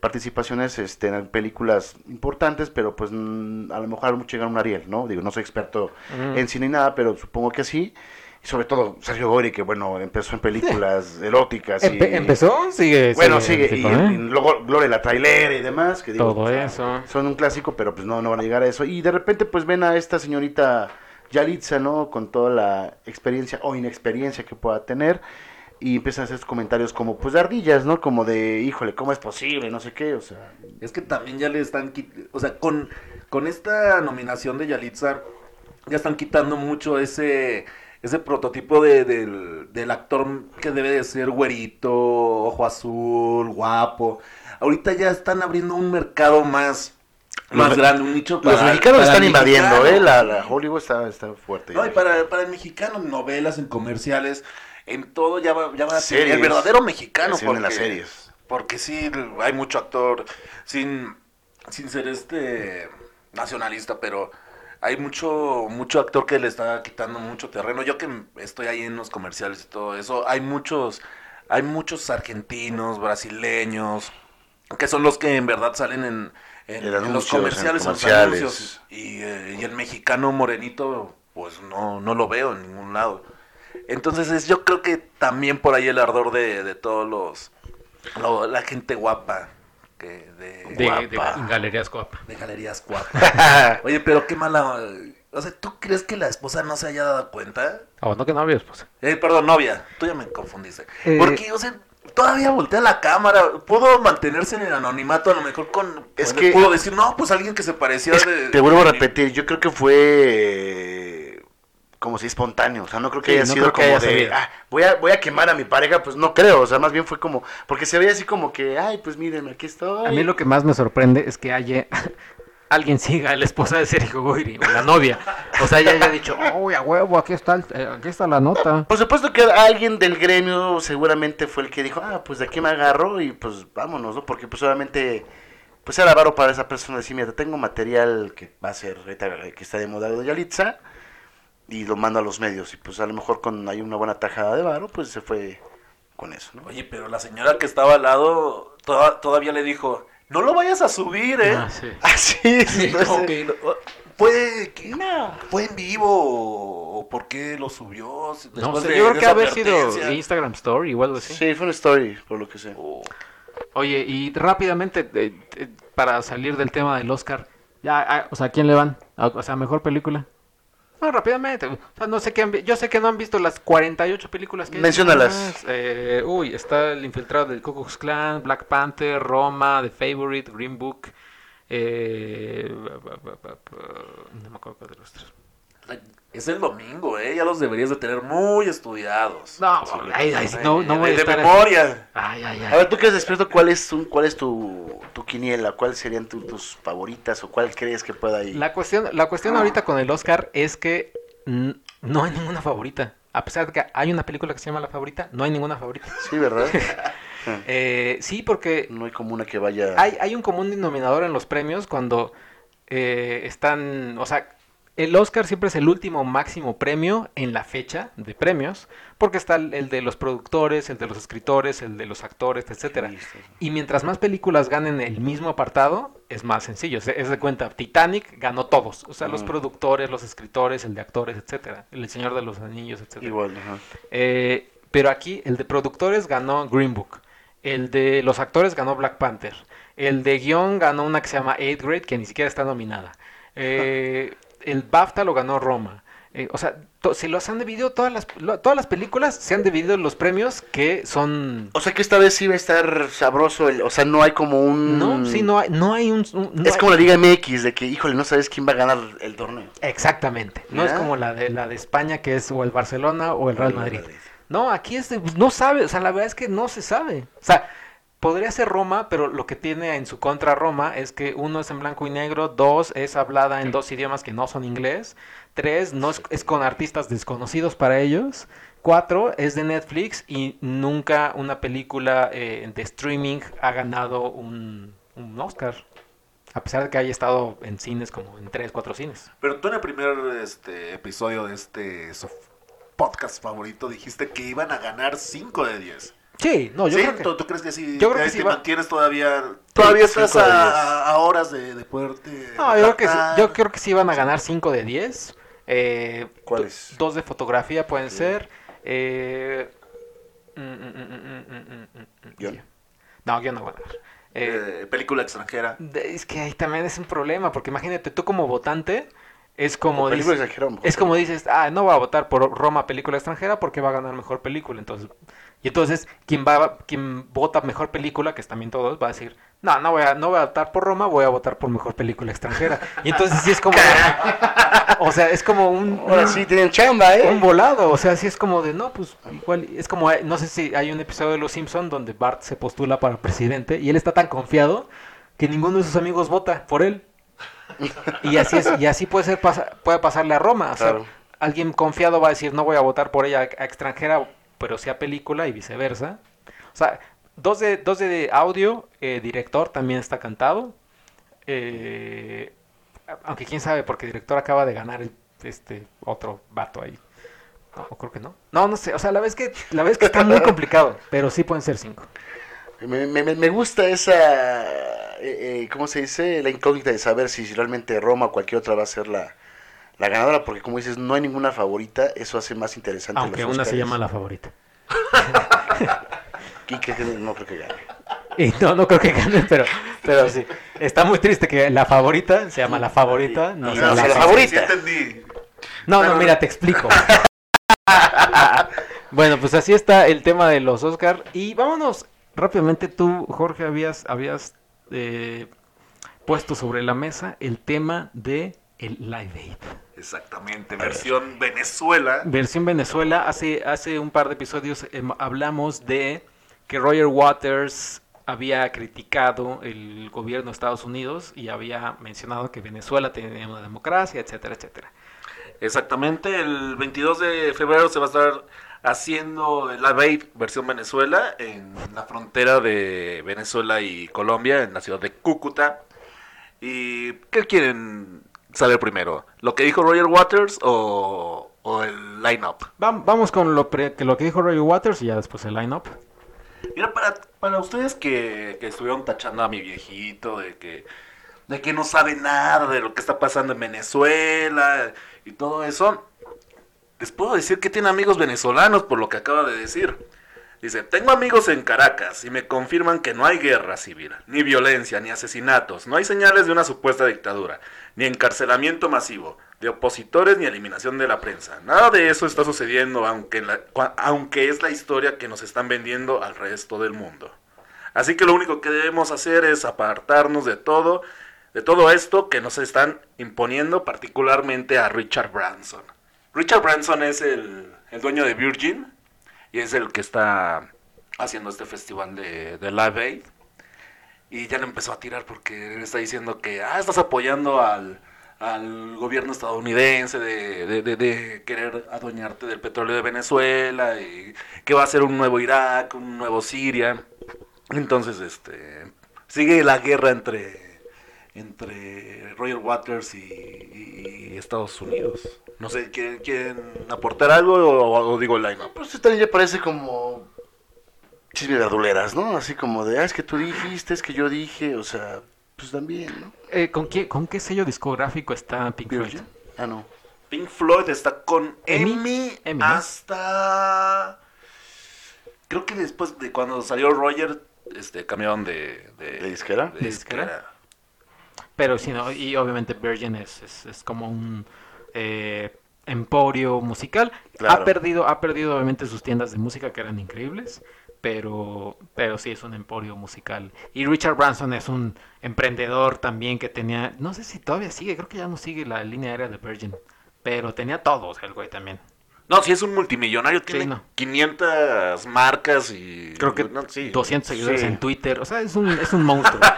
participaciones este, en películas importantes, pero pues a lo mejor mucho llegaron a un Ariel, ¿no? Digo, no soy experto Mm. en cine ni nada, pero supongo que sí. Y sobre todo Sergio Goyri, que bueno, empezó en películas eróticas. Y, Empe- ¿Empezó? Sigue. Bueno, sigue. sigue Y, ¿eh? luego Gloria la trailera y demás. Que digo, Todo sea, eso. Son un clásico, pero pues no, no van a llegar a eso. Y de repente pues ven a esta señorita Yalitza, ¿no? Con toda la experiencia o inexperiencia que pueda tener. Y empiezan a hacer sus comentarios como pues de ardillas, ¿no? Como de, híjole, ¿cómo es posible? No sé qué, o sea... Es que también ya le están quit- o sea, con, con esta nominación de Yalitza, ya están quitando mucho ese, ese prototipo de, del, del actor que debe de ser güerito, ojo azul, guapo. Ahorita ya están abriendo un mercado más, más grande, un nicho Los para- mexicanos para están invadiendo, mexicano. ¿eh? La, la Hollywood está, está fuerte. No, y para, para el mexicano, en novelas, en comerciales, en todo ya va, ya va a ser el verdadero mexicano. Sí, en las series. Porque sí, hay mucho actor, sin, sin ser este nacionalista, pero hay mucho, mucho actor que le está quitando mucho terreno. Yo que estoy ahí en los comerciales y todo eso, hay muchos, hay muchos argentinos, brasileños, que son los que en verdad salen en, en- En en los comerciales, en los comerciales. anuncios. Y, eh, y el mexicano morenito, pues no, no lo veo en ningún lado. Entonces es, yo creo que también por ahí el ardor de, de todos los, lo- la gente guapa que de, De, Guapa. de Galerías Coap. de galerías guapas. Oye, pero qué mala. O sea, ¿tú crees que la esposa no se haya dado cuenta? Oh, no que novios, pues. Eh, perdón, novia. Tú ya me confundiste. Eh, Porque, o sea, todavía voltea la cámara. Pudo mantenerse en el anonimato, a lo mejor con. Es que- Pudo decir, no, pues alguien que se parecía Es- de. te vuelvo a repetir, yo creo que fue como si espontáneo, o sea, no creo que Sí, haya no sido como haya de. "Ah, voy a, voy a quemar a mi pareja, pues no creo, o sea, más bien fue como, porque se veía así como que, ay, pues miren, aquí estoy. A mí lo que más me sorprende es que haya alguien siga a la esposa de Sergio Goyri o la novia. O sea, ella haya dicho, uy, a huevo, aquí está, el- eh, aquí está la nota. Por supuesto que alguien del gremio seguramente fue el que dijo, ah, pues de aquí me agarro y pues vámonos, ¿no? Porque pues obviamente, pues era varo para esa persona decir, mira, tengo material que va a ser, que está de moda de Yalitza, y lo mando a los medios, y pues a lo mejor con hay una buena tajada de varo, pues se fue con eso, ¿no? Oye, pero la señora que estaba al lado toda- todavía le dijo, no lo vayas a subir, ¿eh? Ah, sí. Ah, sí, sí, no Como sé. que, oh, ¿Fue, que- ¿Fue en vivo o por qué lo subió? No sé, de- yo creo que haber sido. Instagram Story o algo así. Sí, fue una story, por lo que sé. Oh. Oye, y rápidamente, eh, eh, para salir del tema del Oscar, ya, ah, o sea, ¿a quién le van? A- O sea, mejor película. No, rápidamente. O sea, no sé qué han vi- yo sé que no han visto las 48 películas que hay. Menciónalas. Eh, uy, está El Infiltrado del Ku Klux Klan, Black Panther, Roma, The Favorite, Green Book. Eh, no me acuerdo cuál de los tres. Es el domingo, ¿eh? Ya los deberías de tener muy estudiados. No, ay, ay, sí, no, no voy a de estar- memoria. Ay, ay, A ver, tú que eres despierto, ¿cuál es tu, cuál es tu, tu quiniela? ¿Cuáles serían tu- tus favoritas o cuál crees que pueda ir? La cuestión, la cuestión ahorita con el Oscar es que no hay ninguna favorita. A pesar de que hay una película que se llama La Favorita, no hay ninguna favorita. Sí, ¿verdad? Eh, sí, porque no hay como una que vaya... hay, hay un común denominador en los premios cuando eh, están, o sea, el Oscar siempre es el último máximo premio en la fecha de premios, porque está el, el de los productores, el de los escritores, el de los actores, etcétera. Y mientras más películas ganen el mismo apartado, es más sencillo. Se- Es de cuenta, Titanic ganó todos. O sea, los Mm. productores, los escritores, el de actores, etcétera. El Señor de los Anillos, etcétera. Igual, ajá. Eh, pero aquí el de productores ganó Green Book. El de los actores ganó Black Panther. El de guion ganó una que se llama Eighth Grade, que ni siquiera está nominada. Eh, el BAFTA lo ganó Roma. Eh, o sea, se los han dividido todas las, lo- todas las películas, se han dividido los premios que son... O sea que esta vez sí va a estar sabroso, el- o sea, no hay como un... No, sí, no hay, no hay un... un- no es hay- como la Liga MX, de que, híjole, no sabes quién va a ganar el torneo. Exactamente. No es como la de la de España que es o el Barcelona o el Real Madrid. No, aquí es de- no sabe, o sea, la verdad es que no se sabe. O sea, podría ser Roma, pero lo que tiene en su contra Roma es que uno es en blanco y negro, dos es hablada en dos idiomas que no son inglés, tres no es, es con artistas desconocidos para ellos, cuatro es de Netflix y nunca una película eh, de streaming ha ganado un, un Oscar. A pesar de que haya estado en cines como en tres, cuatro cines. Pero tú en el primer este, episodio de este podcast favorito dijiste que iban a ganar 5 de 10. Sí, no, yo creo que... ¿Tú, crees que sí? Mantienes todavía... Todavía estás a, horas de, de. No, yo creo, que sí, yo creo que sí van a ganar 5 de 10. Eh, ¿Cuáles? Dos de fotografía pueden ser. Eh... No, yo no voy a ganar. Eh, eh película extranjera. Es que ahí también es un problema, porque imagínate, tú como votante... Es como, dices, es como dices, ah, no voy a votar por Roma película extranjera porque va a ganar mejor película, entonces y entonces quien va, quien vota mejor película, que es también todos, va a decir, no, no voy a, no voy a votar por Roma, voy a votar por mejor película extranjera. Y entonces sí es como, o sea, es como un, Ahora sí tienen chamba, ¿eh? un volado, o sea, sí es como de, no, pues igual, es como, eh, no sé si hay un episodio de Los Simpson donde Bart se postula para presidente y él está tan confiado que ninguno de sus amigos vota por él. Y así es, y así puede ser pasa- puede pasarle a Roma, o sea, Claro. alguien confiado va a decir, no voy a votar por ella a extranjera, pero sí a película y viceversa. O sea, dos de, dos de audio, eh, director también está cantado. Eh, aunque quién sabe, porque director acaba de ganar el- este otro vato ahí. No, o creo que no. No, no sé. O sea, la vez que, la vez que está muy complicado, pero sí pueden ser cinco. Me, me- me gusta esa, eh, eh, ¿cómo se dice? La incógnita de saber si realmente Roma o cualquier otra va a ser la, la ganadora, porque como dices, no hay ninguna favorita, eso hace más interesante Aunque una se llama la favorita. Y que que no creo que gane. Y no, no creo que gane, pero, pero sí. Está muy triste que la favorita se llama la favorita. No, No, sea no, la la favorita. favorita. entendí. No, mira, te explico. bueno, pues así está el tema de los Oscar. Y vámonos rápidamente. Tú, Jorge, habías, habías eh, puesto sobre la mesa el tema de el Live Aid. Exactamente, versión Venezuela. Versión Venezuela. Hace, hace un par de episodios em, hablamos de que Roger Waters había criticado el gobierno de Estados Unidos y había mencionado que Venezuela tenía una democracia, etcétera, etcétera. Exactamente, el 22 de febrero se va a estar haciendo la Aid versión Venezuela en la frontera de Venezuela y Colombia, en la ciudad de Cúcuta. ¿Y qué quieren saber primero? ¿Lo que dijo Roger Waters o, o el line-up? Vam- Vamos con lo, pre- que lo que dijo Roger Waters y ya después el line-up. Mira, para, para ustedes que, que estuvieron tachando a mi viejito de que, de que no sabe nada de lo que está pasando en Venezuela y todo eso, les puedo decir que tiene amigos venezolanos por lo que acaba de decir. Dice, tengo amigos en Caracas y me confirman que no hay guerra civil, ni violencia, ni asesinatos, no hay señales de una supuesta dictadura, ni encarcelamiento masivo, de opositores ni eliminación de la prensa. Nada de eso está sucediendo, aunque, aunque es la historia que nos están vendiendo al resto del mundo. Así que lo único que debemos hacer es apartarnos de todo, de todo esto que nos están imponiendo, particularmente a Richard Branson. Richard Branson es el, el dueño de Virgin y es el que está haciendo este festival de, de Live Aid. Y ya le empezó a tirar porque está diciendo que ah, estás apoyando al, al gobierno estadounidense de, de- de- de querer adueñarte del petróleo de Venezuela y que va a ser un nuevo Irak, un nuevo Siria. Entonces, este sigue la guerra entre entre Roger Waters y, y- y Estados Unidos. No sé, ¿quieren, quieren aportar algo o, o digo el line Pues esto también ya parece como chisme de verduleras, ¿no? Así como de, ah, es que tú dijiste, es que yo dije, o sea, pues también, ¿no? Eh, ¿con, qué, ¿Con qué sello discográfico está Pink Floyd? Virgin. Ah, no. Pink Floyd está con Emmy. ¿no? hasta... Creo que después de cuando salió Roger, este, cambiaron de... ¿De, ¿De disquera? de ¿De disquera? Pero sí, ¿no? y obviamente Virgin es, es, es como un eh, emporio musical. Claro. Ha perdido, ha perdido obviamente sus tiendas de música que eran increíbles, pero, pero sí es un emporio musical. Y Richard Branson es un emprendedor también que tenía, no sé si todavía sigue, creo que ya no sigue la línea aérea de Virgin, pero tenía todo, o sea, el güey también. No, sí es un multimillonario, tiene no. 500 marcas y... Creo que no, sí. 200 seguidores Sí. en Twitter, o sea, es un, es un monstruo.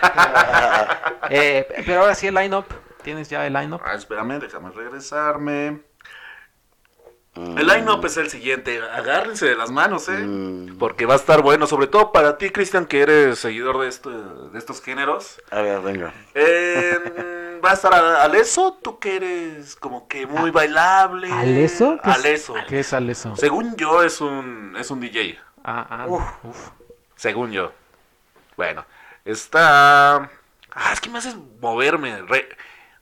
Eh, pero ahora sí el line-up, ¿tienes ya el line-up? Ah, espérame, déjame regresarme. El line-up es el siguiente. Agárrense de las manos, ¿eh? Mm. Porque va a estar bueno. Sobre todo para ti, Cristian, que eres seguidor de, esto- de estos géneros. A ver, venga. Eh, va a estar a- Aleso, tú que eres como que muy bailable. ¿Aleso? ¿Qué es- Aleso. ¿Qué es Aleso? Según yo, es un, es un DJ. Ah, ah, Uf. uf. Según yo. Bueno, está. Ah, es que me haces moverme. Re-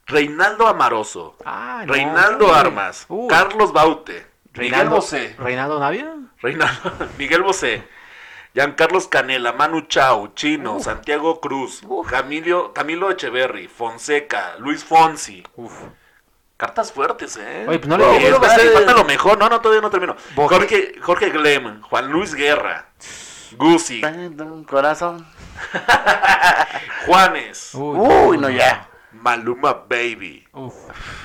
Reinaldo Amaroso, Ah, no. Reinaldo. Armas. Carlos Baute, Miguel Reinaldo, Bosé, Reinaldo Navia. Reinaldo, Miguel Bosé, Giancarlos Canela, Manu Chao, Chino, Santiago Cruz, Camilo, Camilo Echeverry, Fonseca, Luis Fonsi. Uf. Cartas fuertes, ¿eh? Oye, pues no le vale. y falta lo mejor. No, no, todavía no termino. Jorge, Jorge Glem, Juan Luis Guerra, Gusi, Corazón. Juanes, Uy, no, ya. Maluma Baby, Uf.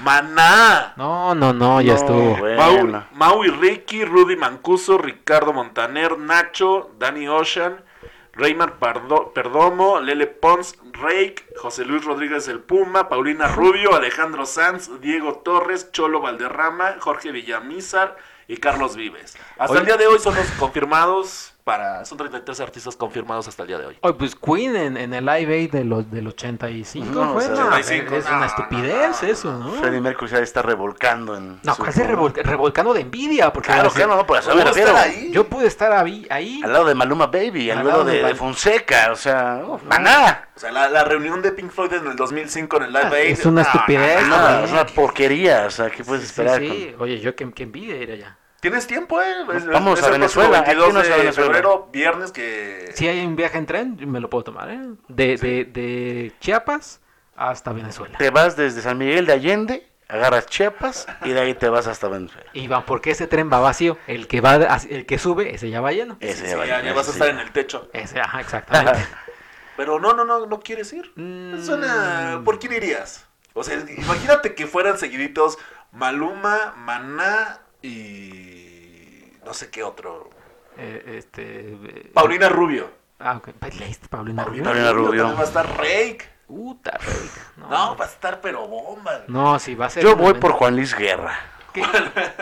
Maná, No, no, no, ya No, estuvo. Bueno. Mau y Ricky, Rudy Mancuso, Ricardo Montaner, Nacho, Danny Ocean, Raymar Pardo- Perdomo, Lele Pons, Rake, José Luis Rodríguez el Puma, Paulina Rubio, Alejandro Sanz, Diego Torres, Cholo Valderrama, Jorge Villamizar y Carlos Vives. Hasta Oye. el día de hoy son los confirmados para... Son 33 artistas confirmados hasta el día de hoy. Oye, pues Queen en, en el Live Aid de los, del 85 No, fue, o sea, no, 85, es no, una estupidez no, eso, ¿no? Freddie Mercury se está revolcando en. No, casi revol- revolcando de envidia, porque Claro, sí, claro, no, por eso me ¿Puedo refiero. ahí? yo pude estar ahí, ahí Al lado de Maluma Baby, al, Al lado lado de, de Fonseca, o sea, uf, maná. O sea, la, la reunión de Pink Floyd en el 2005 en el Live Ah, Aid... es una estupidez, no, no, No, no, es una porquería, o sea, ¿qué puedes Sí, esperar? sí, oye, yo qué, qué envidia ir allá. Tienes tiempo, eh. Es- Vamos es a Venezuela, 22 aquí nos de a Venezuela. febrero, viernes que... Si hay un viaje en tren, me lo puedo tomar, ¿eh? De, de, de Chiapas hasta Venezuela. Te vas desde San Miguel de Allende, agarras Chiapas y de ahí te vas hasta Venezuela. Y van, porque ese tren va vacío. El que va, el que sube, ese ya va lleno. Ese Sí, ya va, ya, ya vas a sí. estar en el techo. Ese, ajá, exactamente. Pero no, no, no, no quieres ir. Mm. Suena... ¿Por quién irías? O sea, imagínate que fueran seguiditos Maluma, Maná y... No sé qué otro. Eh, este. eh, Paulina Rubio. Ah, ok. ¿Leíste Paulina Rubio? Paulina Rubio. También va a estar Rake. Puta, Rick. No, No, va a estar pero bomba. no, sí, va a ser. Yo voy momento. por Juan Luis Guerra. ¿Qué,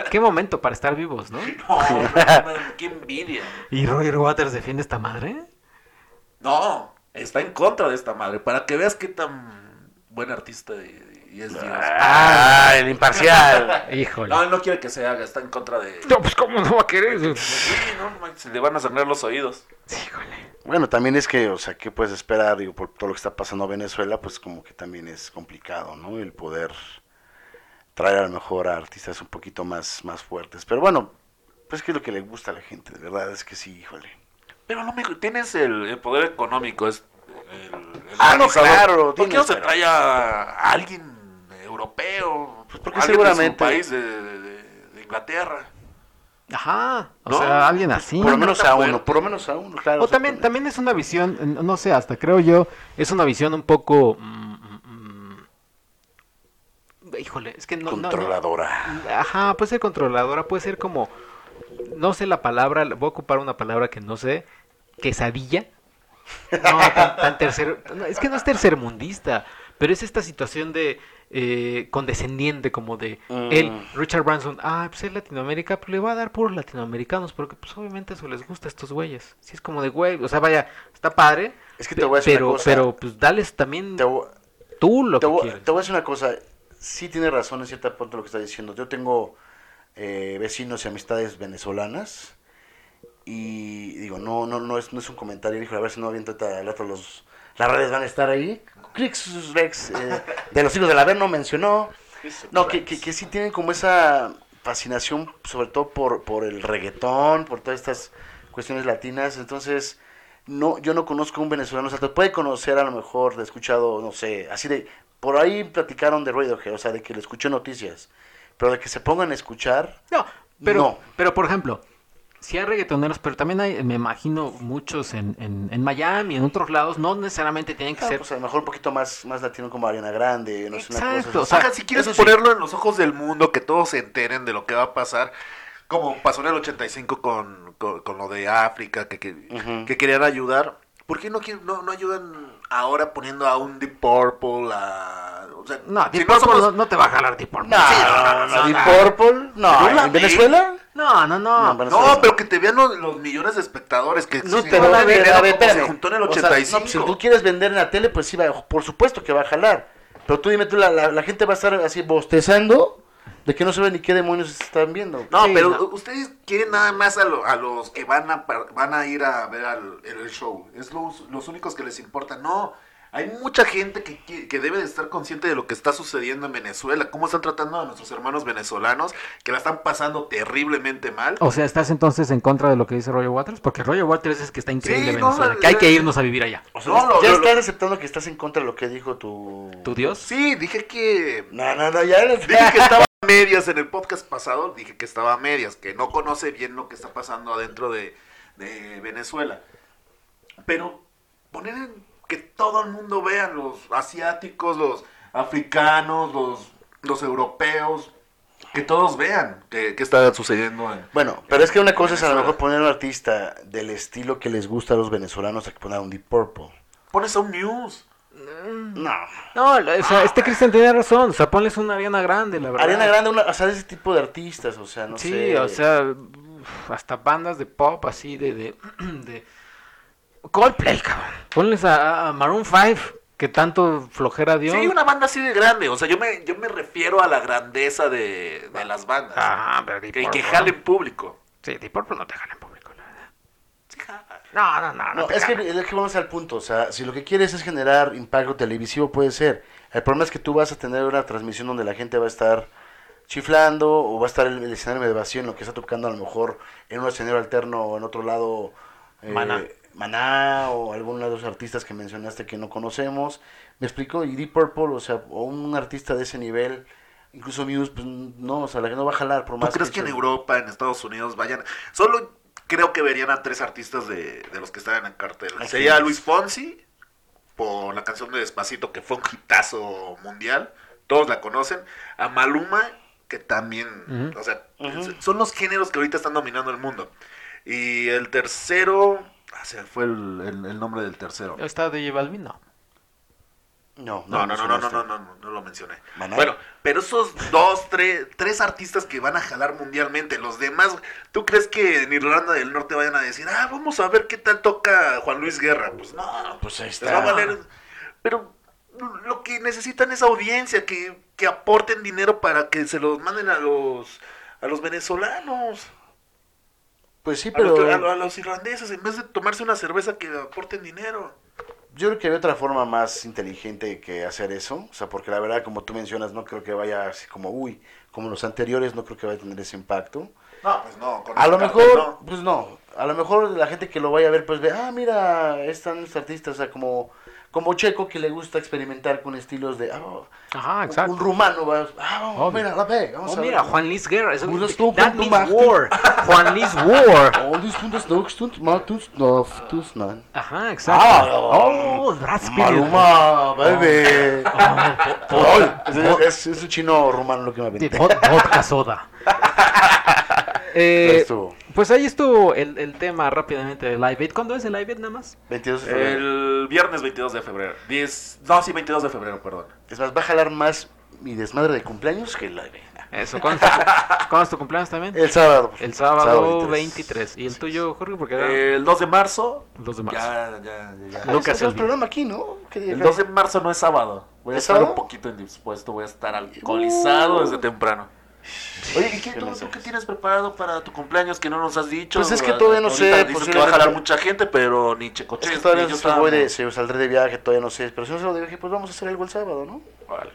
qué momento para estar vivos, ¿no? No, man, qué envidia. ¿Y Roger Waters defiende esta madre? No, está en contra de esta madre. Para que veas qué tan buen artista y, y es Dios. Ah, el imparcial. Híjole. No, él no quiere que se haga, está en contra de... No, pues, ¿cómo no va a querer? Sí, no, se le van a sangrar los oídos. Híjole. Bueno, también es que, o sea, ¿qué puedes esperar? Digo, por todo lo que está pasando en Venezuela, pues como que también es complicado, ¿no? El poder traer a lo mejor a artistas un poquito más, más fuertes. Pero bueno, pues que es lo que le gusta a la gente, de verdad, es que sí, híjole. Pero no me... Tienes el, el poder económico, es... El, el Ah, no, claro, ¿Por qué no se trae a, alguien europeo? Pues porque Alguien de su seguramente- país de, de- de- de Inglaterra. Ajá. O No, sea, alguien así. por lo menos a uno, por lo menos a uno, claro. O también, también es una visión, no sé, hasta creo yo, es una visión un poco... mm, mm, mm, híjole, es que no... no- no- Controladora. Ajá, puede ser controladora, puede ser como... No sé la palabra, voy a ocupar una palabra que no sé. Quesadilla. No, tan, tan tercer... no, es que no es tercermundista, pero es esta situación de... eh, condescendiente como de Mm. él, Richard Branson, ah, pues es Latinoamérica, pues le va a dar puros latinoamericanos, porque pues obviamente eso les gusta a estos güeyes. Si es como de güey, o sea, vaya, está padre, Es que te voy a decir pero, una cosa. pero pues dales también Te voy- tú lo te, que voy, quieres. te voy a decir una cosa, sí tiene razón en cierta punto lo que estás diciendo. Yo tengo eh, vecinos y amistades venezolanas y digo, no no no es, no es un comentario, dijo, a ver si no aviento al rato los las redes van a estar ahí. Crix Rex eh, de los hijos del Averno mencionó. No, que, que, que sí tienen como esa fascinación, sobre todo por, por el reggaetón, por todas estas cuestiones latinas. Entonces, no, yo no conozco un venezolano, o sea, te puede conocer a lo mejor, he escuchado, no sé, así de, por ahí platicaron de Radiohead, o sea, de que le escuché noticias, pero de que se pongan a escuchar, No, pero, No. pero por ejemplo, si hay reggaetoneros, pero también hay, me imagino, muchos en, en, en Miami, en otros lados, no necesariamente tienen que ah, ser... pues a lo mejor un poquito más, más latino como Ariana Grande, no sé, una Exacto, cosa o sea, Ajá, si quieres sí. ponerlo en los ojos del mundo, que todos se enteren de lo que va a pasar, como pasó en el 85 con, con, con lo de África, que, que, que querían ayudar, ¿por qué no, quieren- no, no ayudan ahora poniendo a un Deep Purple, a... O sea, No, si Deep no Purple somos- no, no te va a jalar Deep Purple. No, Sí, no, no, Deep no. Purple, no, ¿en. Venezuela? No, no, no. No, pero que te vean los, los millones de espectadores que No, existen. pero No, a ver, dinero a ver, como se juntó en el O sea, 85. no, pues, si tú quieres vender en la tele, pues sí, va, por supuesto que va a jalar. Pero tú dime, tú, la, la, la gente va a estar así bostezando de que no sabe ni qué demonios están viendo. No, Sí, pero no. ustedes quieren nada más a, lo- a los que van a, van a ir a ver al, el show. Es los, los únicos que les importa. No, Hay mucha gente que, que debe de estar consciente de lo que está sucediendo en Venezuela, cómo están tratando a nuestros hermanos venezolanos, que la están pasando terriblemente mal. O sea, ¿estás entonces en contra de lo que dice Roger Waters? Porque Roger Waters es que está increíble Sí, Venezuela, no, que hay que no. irnos a vivir allá. O sea, No, lo- ya lo- estás aceptando que estás en contra de lo que dijo tu... ¿Tu Dios? Sí, dije que No, no, no, ya eres... Dije que estaba medias en el podcast pasado, dije que estaba a medias, que no conoce bien lo que está pasando adentro de, de Venezuela. Pero poner en que todo el mundo vea, los asiáticos, los africanos, los, los europeos, que todos vean qué está sucediendo en... Bueno, pero es que una cosa es a lo mejor poner un artista del estilo que les gusta a los venezolanos a que poner un Deep Purple. Pones a un news. No. No, o sea, este Cristian tenía razón. O sea, ponles una Ariana Grande, la verdad. Ariana Grande, una, o sea, de ese tipo de artistas, o sea, no sí, sé. o sea, hasta bandas de pop así de, de, de Coldplay, cabrón. Ponles a, a Maroon 5, que tanto flojera dio. Sí, una banda así de grande. O sea, yo me, yo me refiero a la grandeza de, de las bandas. Ajá, pero Deep que, que jalen público. Sí, Deep Purple no te jala en público, la verdad. No, no, no. no No, te es que, es que vamos al punto, o sea, si lo que quieres es generar impacto televisivo, puede ser. El problema es que tú vas a tener una transmisión donde la gente va a estar chiflando o va a estar el, el escenario de vacío en lo que está tocando a lo mejor en un escenario alterno o en otro lado. eh, Maná. Maná o alguno de los artistas que mencionaste que no conocemos. Me explico, y Deep Purple, o sea, o un artista de ese nivel, incluso Muse, pues no, o sea, la que no va a jalar por ¿Tú más crees que en Europa, en Estados Unidos, vayan? Solo creo que verían a tres artistas de, de los que están en el cartel. ¿A Sería quiénes? Luis Fonsi, por la canción de Despacito, que fue un hitazo mundial. Todos la conocen. A Maluma, que también, o sea, son los géneros que ahorita están dominando el mundo. Y el tercero, ah, se me fue el, el- el nombre del tercero. ¿Está de J Balvin? No. No, No, no, no, no, no, no, no, no, no lo mencioné. Maná. Bueno, pero esos dos, tres, tres artistas que van a jalar mundialmente, los demás, ¿tú crees que en Irlanda del Norte vayan a decir, ah, vamos a ver qué tal toca Juan Luis Guerra? Pues no, Pues ahí les va a está. valer. Pero lo que necesitan es audiencia, que, que aporten dinero para que se los manden a los, a los venezolanos, Pues sí, pero... a los- a los irlandeses, en vez de tomarse una cerveza que aporten dinero. Yo creo que hay otra forma más inteligente que hacer eso, o sea, porque la verdad, como tú mencionas, no creo que vaya así como, uy, como los anteriores, no creo que vaya a tener ese impacto. No, pues no. con A lo mejor, no. pues no, a lo mejor la gente que lo vaya a ver, pues ve, ah, mira, están este artista, o sea, como, como Checo que le gusta experimentar con estilos de, ah, Ajá, exacto. un rumano, va, ah, vamos, mira, la ve, vamos Oh, a mira, ver. Juan Luis Guerra. Eso, het that means war. Juan Luis War. Oh. Ajá, exacto. Ah, oh, Spirit. Maluma, baby. Oh, es, es, es un chino rumano lo que me aventé. vod- vodka soda. Eh, pues ahí estuvo el, el tema rápidamente de Live Aid. ¿Cuándo es el Live Aid nada más? 22 de febrero. El viernes 22 de febrero. 10, no, sí, 22 de febrero, perdón. Es más, va a jalar más mi desmadre de cumpleaños que el live. Eso, ¿cuándo, es tu- cuándo es tu cumpleaños también? El sábado. El sábado 23. 23. ¿Y el tuyo, Jorge? Porque era El 2 de marzo. el 2 de marzo. Ya, ya, ya. ya. Nunca se el olvida. programa aquí, ¿no? ¿Qué día El cae? 2 de marzo no es sábado. Voy a ¿Es estar sábado? un poquito indispuesto. Voy a estar alcoholizado desde temprano. Oye, ¿y qué, ¿Qué tú, tú qué tienes preparado para tu cumpleaños que no nos has dicho? Pues es que todavía no sé, Dices porque que va a jalar mucha gente, pero ni Checoche. Es que todavía sé, voy de, saldré de viaje, todavía no sé. Pero si no salgo de viaje, pues vamos a hacer algo el sábado, ¿no? Vale.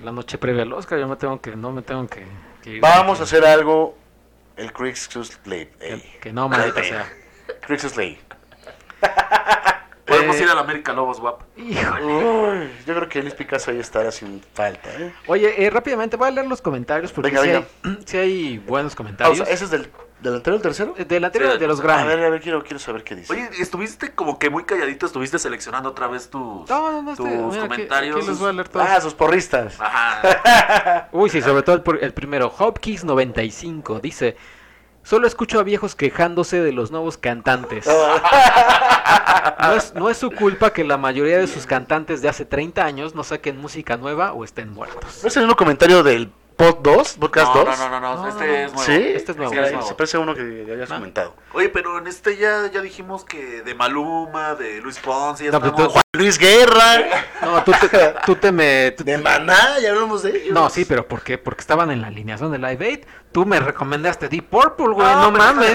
La noche previa al Oscar, yo me tengo que, no me tengo que, que ir. Vamos a hacer algo. El Crixus Lake. Que, que no, maldita sea. Crixus Lake. Podemos Eh, ir a la América Lobos, guap. Híjole. Uy, yo creo que Luis Picasso ahí estará sin falta, ¿eh? Oye, eh, rápidamente voy a leer los comentarios porque Venga, sí, venga. Hay, sí hay buenos Ah, o comentarios. sea, ¿Ese es del, del anterior, el tercero? Eh, Del anterior Sí, de los A Grammy. ver, a ver, quiero, quiero saber qué dice. Oye, estuviste como que muy calladito, estuviste seleccionando otra vez tus, No, no, no, tus este, mira, aquí- comentarios. aquí les voy a leer todos. ah, sus porristas. Ajá. Uy, sí, sobre todo el, el primero. Hopkins95 dice: Solo escucho a viejos quejándose de los nuevos cantantes. No es, no es su culpa que la mayoría de sus cantantes de hace 30 años no saquen música nueva o estén muertos. ¿No es el mismo comentario del Pod 2? ¿Podcast No, 2? no, no, no, No, no, este no. es nuevo. ¿Sí? Este es nuevo. Sí, Sí, se parece a uno que ya habías comentado. Oye, pero en este ya, ya dijimos que de Maluma, de Luis Fonsi, ya No, estamos... tú- Luis Guerra. No, tú te, tú te me. tú- De Maná, ya hablamos de ellos. no, sí, pero ¿por qué? Porque estaban en la alineación de Live Aid. Tú me recomendaste Deep Purple, güey. No mames.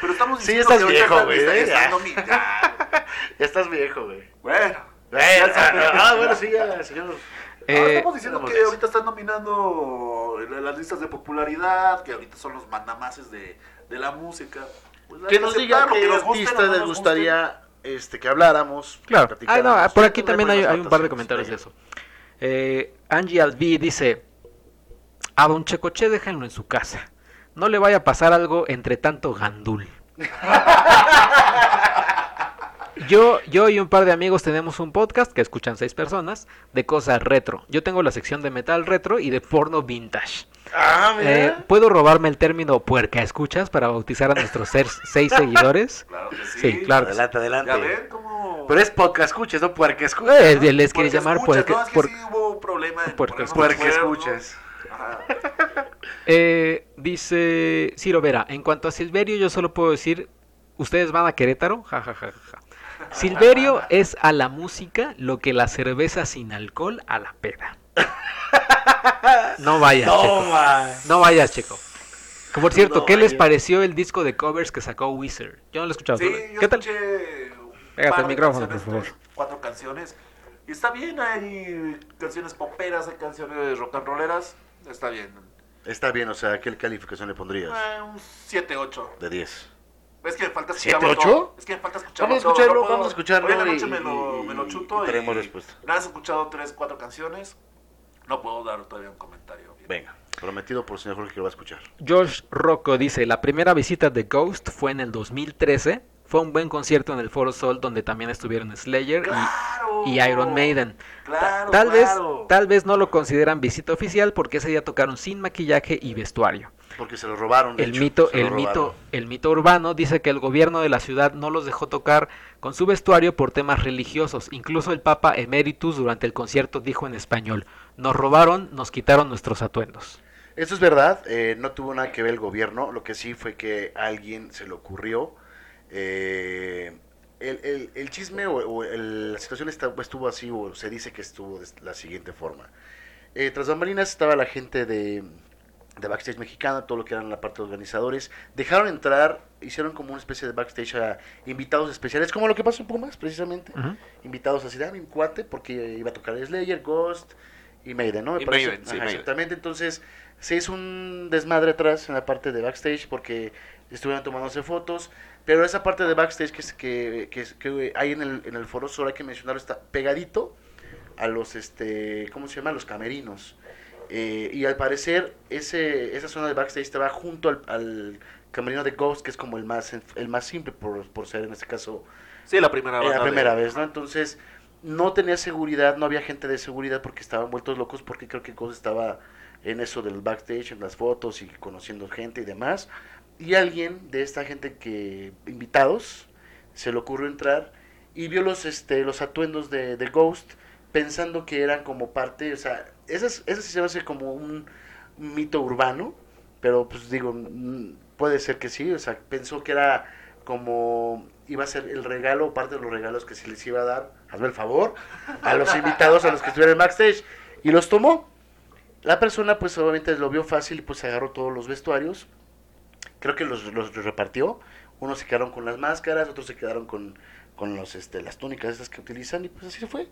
Pero estamos Sí, diciendo estás que ahorita viejo, güey, está- ya. estás viejo, güey. Bueno, Eh, ah, ah, bueno, sí, ya, señor. Eh, estamos diciendo que ahorita están nominando las listas de popularidad, que ahorita son los mandamases de, de la música. Pues Que nos diga aceptarlo, qué artista no les nos gustaría este, que habláramos. Claro. Ah, no, por aquí también hay, un par de comentarios de eso. Eh, Angie Albi dice, a don Checoche déjenlo en su casa. No le vaya a pasar algo entre tanto gandul. Yo, yo y un par de amigos tenemos un podcast que escuchan seis personas de cosas retro. Yo tengo la sección de metal retro y de porno vintage. Ah, mira. Eh, ¿Puedo robarme el término puerca escuchas para bautizar a nuestros seis seguidores? Claro que sí. Sí, claro. adelante, adelante. Ya ven cómo... Pero es podcast escuches, no puerca escuches. Eh, ¿no? les quiere llamar escuchas, puerca. No, es que sí hubo un problema. en Puerca Puerca escuchas. Ajá. Eh, dice Ciro Vera, en cuanto a Silverio, yo solo puedo decir, ¿ustedes van a Querétaro? Ja, ja, ja, ja, ja. Silverio es a la música lo que la cerveza sin alcohol a la peda. No vayas, Checo. Toma. No vayas, Checo. Que, Por cierto, No ¿qué les pareció el disco de covers que sacó Wizard? Yo no lo he escuchado. Sí, ¿Qué tal? Pégate el micrófono, por favor. tres, cuatro canciones. Y está bien, hay canciones poperas, hay canciones rock and rolleras. Está bien. Está bien, o sea, ¿qué calificación le pondrías? Eh, un 7-8. De 10. Es que me falta ¿Siete, escucharlo ocho? todo. Es que me falta escucharlo Vamos a todo, escucharlo, no vamos a escucharlo Hoy en la y- noche me, lo, y- me lo chuto y y, tenemos respuesta. Nada, has escuchado 3, 4 canciones. No puedo dar todavía un comentario. bien. Venga, prometido por el señor Jorge que lo va a escuchar. Josh Rocco dice, la primera visita de Ghost fue en el 2013. Fue un buen concierto en el Foro Sol donde también estuvieron Slayer y- ¡Claro! y, Iron Maiden. Claro, tal claro. vez tal vez no lo consideran visita oficial porque ese día tocaron sin maquillaje y vestuario. Porque se lo robaron. de El hecho, mito el mito el mito urbano dice que el gobierno de la ciudad no los dejó tocar con su vestuario por temas religiosos. Incluso el Papa Emeritus durante el concierto dijo en español, "Nos robaron, nos quitaron nuestros atuendos." Eso es verdad, eh, no tuvo nada que ver el gobierno, lo que sí fue que a alguien se le ocurrió. Eh, el, el- el chisme o, o el- la situación está- estuvo así, o se dice que estuvo de la siguiente forma. Eh, tras bambalinas estaba la gente de, de backstage mexicana, todo lo que eran la parte de organizadores. Dejaron entrar, hicieron como una especie de backstage a invitados especiales, como lo que pasó en Pumas, precisamente. Invitados así, dame un cuate, porque iba a tocar Slayer, Ghost y Maiden, ¿no? Me Y parece. Maiden, sí, Ajá, Maiden. Exactamente, entonces se hizo un desmadre atrás en la parte de backstage porque estuvieron tomándose fotos, pero esa parte de backstage que, es- que, que, hay en el, en el foro solo hay que mencionarlo, está pegadito a los, este, ¿cómo se llama? Los camerinos. Eh, y al parecer ese, esa zona de backstage estaba junto al, al camerino de Ghost, que es como el más, el más simple por, por ser en este caso Sí, la primera la de- primera vez, ¿no? Entonces, no tenía seguridad, no había gente de seguridad porque estaban vueltos locos, porque creo que Ghost estaba en eso del backstage, en las fotos y conociendo gente y demás. Y alguien de esta gente que, invitados, se le ocurrió entrar y vio los, este, los atuendos de, de Ghost, pensando que eran como parte, o sea, eso, se hacer como un mito urbano, pero pues digo, puede ser que sí, o sea, pensó que era como iba a ser el regalo, parte de los regalos que se les iba a dar, hazme el favor, a los invitados, a los que estuvieran en backstage, y los tomó. La persona pues obviamente lo vio fácil y pues agarró todos los vestuarios, creo que los, los repartió, unos se quedaron con las máscaras, otros se quedaron con, con los, este, las túnicas esas que utilizan y pues así fue.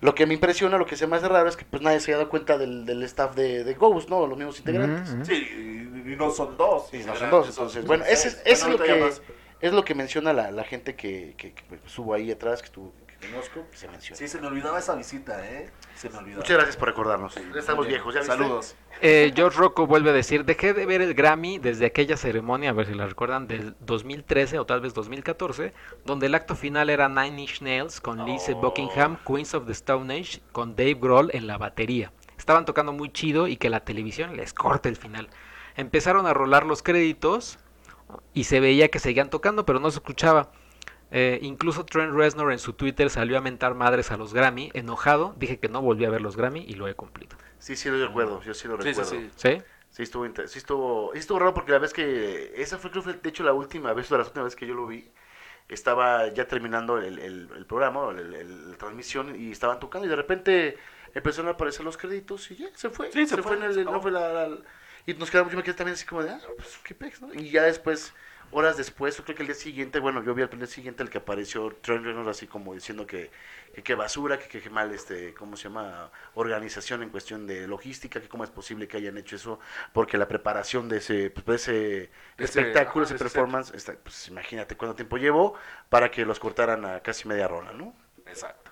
Lo que me impresiona, lo que se me hace raro es que pues nadie se ha dado cuenta del, del staff de, de Ghost, ¿no? Los mismos integrantes. Sí, y, y no son dos. Y no son dos, entonces, bueno, ese es, Bueno, es lo que es lo que menciona la, la gente que, que, que estuvo ahí atrás, que, estuvo, conozco, que se menciona. Sí, se me olvidaba esa visita, ¿eh? Se me olvidaba. Muchas gracias por recordarnos. Sí, Ya estamos bien. viejos, ¿ya? Saludos. Eh, George Rocco vuelve a decir, dejé de ver el Grammy desde aquella ceremonia, a ver si la recuerdan, del 2013 o tal vez 2014, donde el acto final era Nine Inch Nails con Lizzie Oh. Buckingham, Queens of the Stone Age, con Dave Grohl en la batería. Estaban tocando muy chido y que la televisión les corte el final. Empezaron a rolar los créditos y se veía que seguían tocando, pero no se escuchaba. Eh, incluso Trent Reznor en su Twitter salió a mentar madres a los Grammy, enojado, dije que no volví a ver los Grammy y lo he cumplido. Sí, sí lo recuerdo, yo sí lo Sí, sí, recuerdo. sí. ¿Sí? Sí estuvo, inter- sí estuvo, sí estuvo raro porque la vez que, esa fue creo que fue de hecho la última vez, o la última vez que yo lo vi, estaba ya terminando el, el- el programa, el- el- la transmisión y estaban tocando y de repente empezaron a aparecer los créditos y ya, se fue. Sí, se fue, en el, no fue la, la- Y nos quedamos, yo me quedé también así como de, ah, pues qué pex, ¿no? Y ya después, horas después, yo creo que el día siguiente, bueno, yo vi al día siguiente el que apareció Trent Reznor así como diciendo que que qué basura, que qué mal, este, ¿cómo se llama? Organización en cuestión de logística, que cómo es posible que hayan hecho eso, porque la preparación de ese, pues, de ese espectáculo, ajá, ese performance, está- pues imagínate cuánto tiempo llevó para que los cortaran a casi media rola, ¿no? Exacto.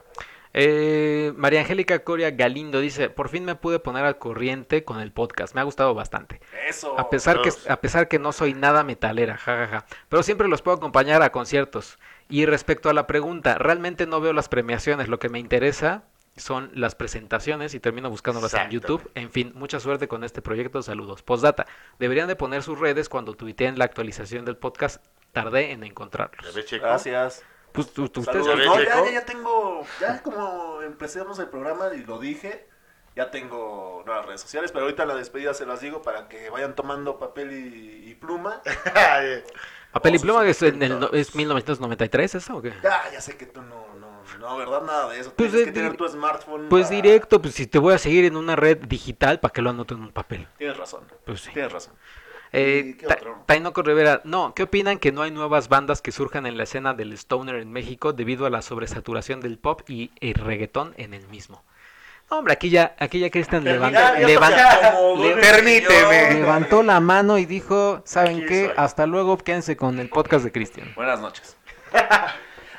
Eh, María Angélica Coria Galindo dice, por fin me pude poner al corriente con el podcast, me ha gustado bastante. Eso. A pesar, que, todos. a pesar que no soy nada metalera, jajaja. Pero siempre los puedo acompañar a conciertos. Y respecto a la pregunta, realmente no veo las premiaciones. Lo que me interesa son las presentaciones y termino buscándolas en. YouTube. En fin, mucha suerte con este proyecto. Saludos. Postdata. Deberían de poner sus redes cuando tuiteen la actualización del podcast. Tardé en encontrarlos. Gracias. Pues tú, tú- ustedes- Saludos. ¿Ya No, ya, ya, ya tengo, ya como empezamos el programa y lo dije, ya tengo nuevas redes sociales, pero ahorita en la despedida se las digo para que vayan tomando papel y, y pluma. Papel y pluma es, en el, es 1993, ¿eso o qué? Ya, ya sé que tú no, no, no, verdad, nada de eso. Pues, Tienes que tener tu smartphone. Pues para- directo, pues si te voy a seguir en una red digital, ¿para que lo anoto en un papel? Tienes razón. Pues sí. Tienes razón. Eh. Tainoco Rivera, no, ¿qué opinan que no hay nuevas bandas que surjan en la escena del stoner en México debido a la sobresaturación del pop y el reggaetón en el mismo? No, hombre, aquí ya, aquí ya Cristian levantó, Ya, ya levan- toca como le- dos permíteme. levantó la mano y dijo, ¿saben Aquí qué? soy. Hasta luego, quédense con el podcast de Cristian. Buenas noches.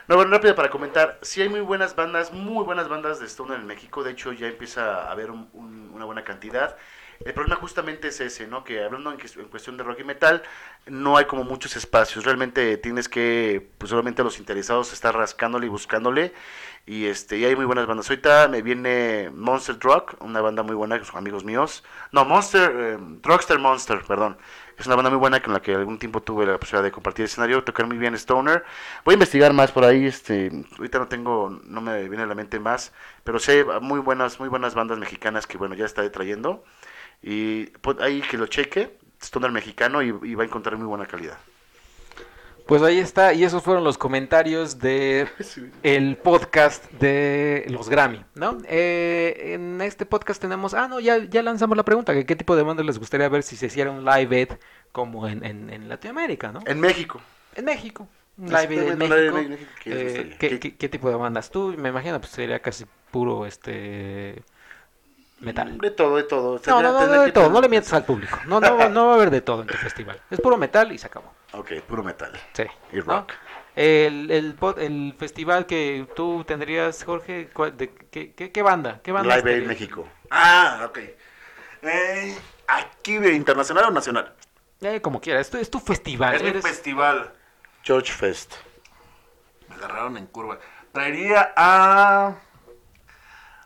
No, bueno, rápido para comentar. Sí hay muy buenas bandas, muy buenas bandas de Stoner en México. De hecho, ya empieza a haber un- un- una buena cantidad. El problema justamente es ese, ¿no? Que hablando en, cuestión de rock y metal, no hay como muchos espacios. Realmente tienes que, pues solamente los interesados estar rascándole y buscándole. Y este, y hay muy buenas bandas. Ahorita me viene Monster Drug, una banda muy buena, que son amigos míos. No, Monster, eh, Drugster Monster, perdón. Es una banda muy buena con la que algún tiempo tuve la posibilidad de compartir escenario, tocar muy bien Stoner. Voy a investigar más por ahí, este, ahorita no tengo, no me viene a la mente más, pero hay muy buenas, muy buenas bandas mexicanas que bueno, ya está trayendo. Y pues, ahí que lo cheque, Stoner mexicano y, y va a encontrar muy buena calidad. Pues ahí está, y esos fueron los comentarios de el podcast de los Grammy, ¿no? Eh, en este podcast tenemos, ah, no, ya, ya lanzamos la pregunta, que qué tipo de bandas les gustaría ver si se hiciera un live ed como en, en, en Latinoamérica, ¿no? En México. En México, un live ed en México. en México, ¿qué les Eh, gustaría? ¿qué, ¿Qué- qué- qué tipo de bandas? Tú, me imagino, pues sería casi puro, este, metal. De todo, de todo. No, no, de todo, tener- no le mientas al público. No, no, va- no va a haber de todo en tu festival. Es puro metal y se acabó. Ok, puro metal. Sí. Y ¿no? rock. El, el, festival que tú tendrías, Jorge, ¿cuál- de, qué, qué, qué banda? ¿Qué banda Live Aid? México. Ah, ok. Eh, aquí internacional o nacional. Eh, como quieras, esto es tu festival. es mi eres- festival. George Fest. Me agarraron en curva. Traería a.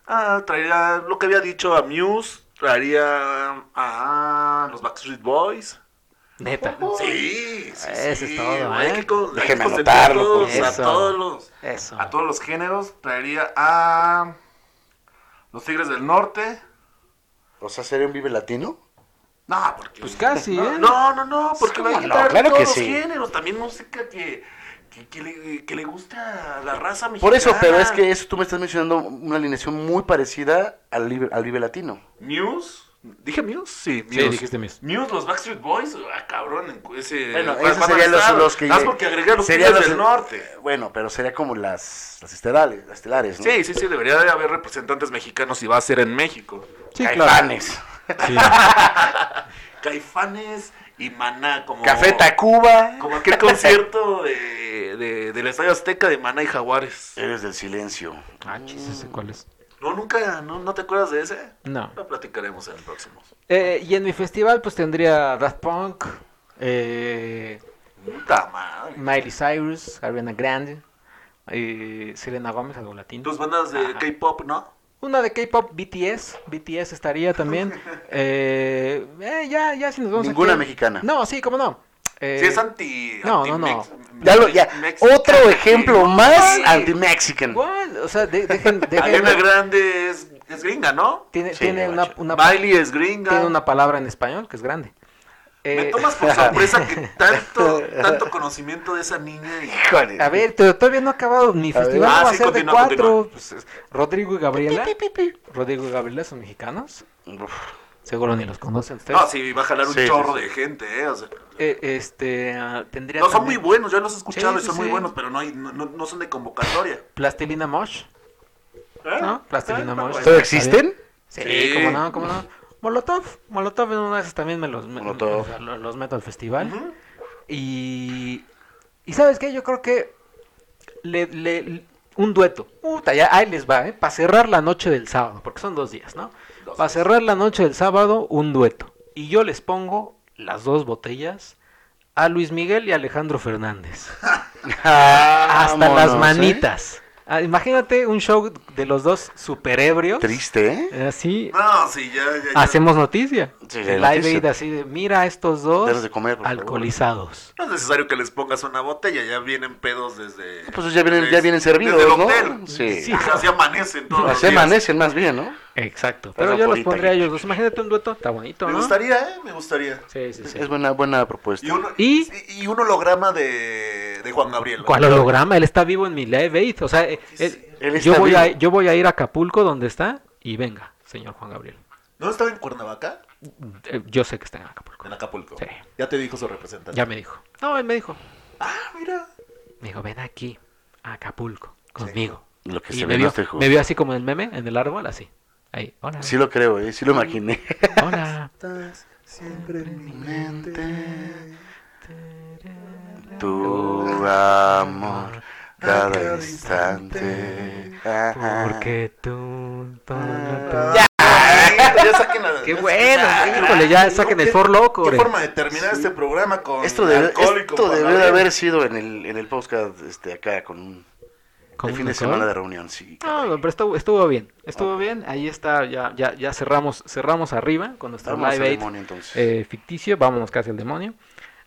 Ah, traería lo que había dicho a Muse. Traería a los Backstreet Boys. Neta. Sí, sí, Ese sí. es todo, Hay ¿eh? que con- hay que Déjeme anotarlo, por a todos los Eso. a todos los géneros. Traería a los Tigres del Norte. O sea, ¿sería un Vive Latino? No, porque. Pues casi, no, ¿eh? No, no, no, porque ¿Cómo va a no? Claro todos que los sí. géneros. También música que, que, que le, que le gusta a la raza mexicana. Por eso, pero es que eso tú me estás mencionando una alineación muy parecida al Vive, al Vive Latino. Muse. ¿Dije Muse? Sí, Sí, Muse. dijiste Muse. Muse, los Backstreet Boys. Ah, cabrón. en ese, Bueno, esos serían los, los que... Más porque agregué a los serían los- del Norte. Bueno, pero sería como las, las estelares, las estelares, ¿no? Sí, sí, sí. Debería de haber representantes mexicanos y va a ser en México. Sí, claro. Caifanes. Sí. Caifanes y Maná. Como, Café Tacuba. Como aquel concierto de, de, del Estadio Azteca de Maná y Jaguares. Eres del silencio. Ah, chis, ese cuál es. No, nunca, no, ¿no te acuerdas de ese? No. Lo platicaremos en el próximo. Eh, y en mi festival, pues tendría Daft Punk, eh, Puta madre. Miley Cyrus, Ariana Grande, eh, Selena Gómez, algo latino. Tus bandas de. K-pop, ¿no? Una de K-pop, BTS. BTS estaría también. eh, eh, ya, ya, si nos vamos Ninguna aquí- mexicana. No, sí, cómo no. Eh, Sí, es anti. no, anti no, no. Ya lo, ya. Otro ejemplo más anti-Mexican. ¿cuál? O sea, de- dejen, dejen- Ariana Grande es, es gringa, ¿no? tiene, Sí, tiene una, una, Miley es gringa. tiene una palabra en español que es grande. Me Eh, tomas por sorpresa que tanto, tanto conocimiento de esa niña. y- Híjole. A ver, pero todavía no ha acabado. Mi festival Ah, no va a sí, ser continúa, de cuatro. Pues, es- Rodrigo y Gabriela. Rodrigo y Gabriela son mexicanos. Uf. Seguro ni los conocen ustedes. No, sí, va a jalar un Sí, chorro sí. de gente, ¿eh? O sea, Eh, este, ah, tendría no, son muy buenos, yo los he escuchado Sí, y son sí, muy buenos, pero no, hay, no, no- son de convocatoria. Plastilina Mosh, ¿Eh? ¿no? Plastilina ¿Eh? Mosh. ¿Todavía existen? Sí, Sí. cómo no, cómo no. Molotov, Molotov en una de esas también me los, me- o sea, los meto al festival. Y. ¿Y sabes qué? Yo creo que. Le, le- un dueto. Puta, ya ahí les va, ¿eh? Para cerrar la noche del sábado, porque son dos días, ¿no? Para cerrar la noche del sábado, un dueto. Y yo les pongo las dos botellas a Luis Miguel y Alejandro Fernández. Hasta las Vámonos, ¿eh? manitas. Ah, imagínate un show de los dos super ebrios. Triste, ¿eh? Así No, sí, ya, ya, ya. hacemos noticia. Sí, El la live noticia. aid así de, mira a estos dos de comer, alcoholizados. No es necesario que les pongas una botella, ya vienen pedos desde... Pues ya vienen, desde- ya vienen servidos, desde el ¿no? hotel. Sí. Así amanecen todos los Así días. amanecen más bien, ¿no? Exacto. Pero Pasan yo los pondría a ellos dos. Imagínate un dueto, está bonito, Me ¿no? gustaría, ¿eh? Me gustaría. Sí, sí, sí. Es buena, buena propuesta. Y, uno, ¿Y? y, un holograma de, de Juan Gabriel. ¿Cuál holograma? Él está vivo en mi live aid. O sea, eh, él- Él yo, voy a, yo voy a ir a Acapulco, donde está, y venga, señor Juan Gabriel. ¿No estaba en Cuernavaca? Eh, yo sé que está en Acapulco. En Acapulco. Sí. Ya te dijo su representante. Ya me dijo. No, él me dijo. Ah, mira. Me dijo, ven aquí, a Acapulco, conmigo. Lo que Y se me ve no vio, este juego. me vio así como en el meme, en el árbol, así. Ahí, hola. Sí lo creo, ¿eh? Sí lo imaginé. Hola. Estás siempre en mi mente. Tu amor cada instante. Ajá. Porque tú... Ah. Ya, ya saquen la- Qué bueno, ya, híjole, ya saquen el ¿Qué- For Loco, Qué forma de terminar este programa con Esto debe, esto debe haber sido en el, en el podcast este, acá con un ¿Con el fin de semana de reunión, sí. No, no, pero estuvo, estuvo bien, estuvo bien, ahí está, ya, ya, ya cerramos, cerramos arriba con nuestro Vamos live aid demonio entonces. eh, ficticio, vámonos casi al demonio.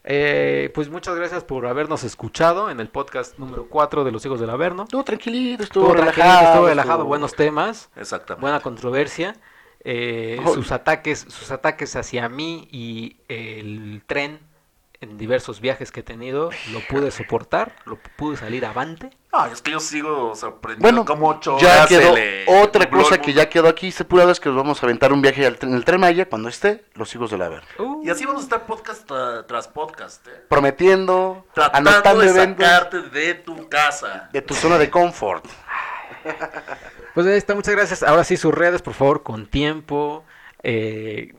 Eh, pues muchas gracias por habernos escuchado en el podcast número 4 de Los Hijos del Averno. Estuvo tranquilito, estuvo, Estuvo tranquilo, relajado. estuvo relajado, estuvo- buenos temas, Exactamente. buena controversia. eh, Oh. sus ataques, sus ataques hacia mí y el tren en diversos viajes que he tenido, lo pude soportar, lo pude salir avante. No, es que yo sigo sorprendido. Bueno, como ocho ya horas quedó le otra cosa que ya quedó aquí estipulado es que nos vamos a aventar un viaje al en el Tren Maya cuando esté Los Hijos del Averno. Uh, Y así vamos a estar podcast tra- tras podcast, ¿eh? Prometiendo, Tratando anotando de eventos sacarte de tu casa. de tu zona de confort. Pues ahí está, muchas gracias. Ahora sí, sus redes, por favor, con tiempo. eh,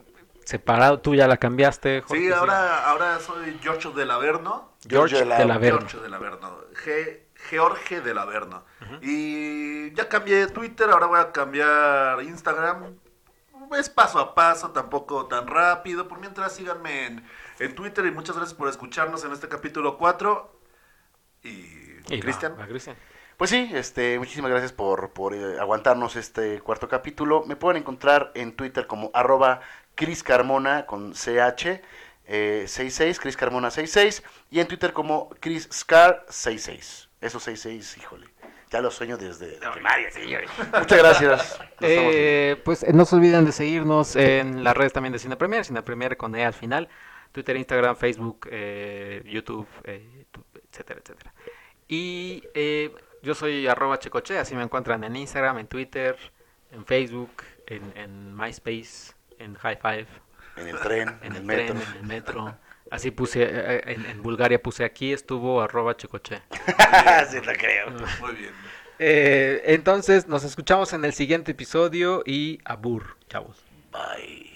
separado, tú ya la cambiaste. Jorge, Sí, ahora, ahora soy Giorgio del Averno. George George del Averno. Giorgio del Averno. Ge- George del Averno. Y ya cambié Twitter, ahora voy a cambiar Instagram. Es paso a paso, tampoco tan rápido. Por mientras síganme en, en Twitter y muchas gracias por escucharnos en este capítulo 4. Y, Y Cristian. Pues sí, este, muchísimas gracias por, por eh, aguantarnos este cuarto capítulo. Me pueden encontrar en Twitter como arroba Cris Carmona con CH eh, 66, Cris Carmona 66, y en Twitter como Chris Scar 66. Esos 66, híjole, ya los sueño desde la primaria. Muchas gracias. Eh, pues eh, no se olviden de seguirnos en las redes también de Cine Premier, con E al final, Twitter, Instagram, Facebook, eh, YouTube, tu- etcétera, etcétera. Y yo soy arroba checoche, así me encuentran en Instagram, en Twitter, en Facebook, en MySpace, en High Five, en el tren, en en el el metro. tren, en el metro. Así puse, eh, eh, en, en Bulgaria puse aquí, estuvo arroba checoche. sí, lo creo. Muy bien. Eh, entonces nos escuchamos en el siguiente episodio y abur, chavos. Bye.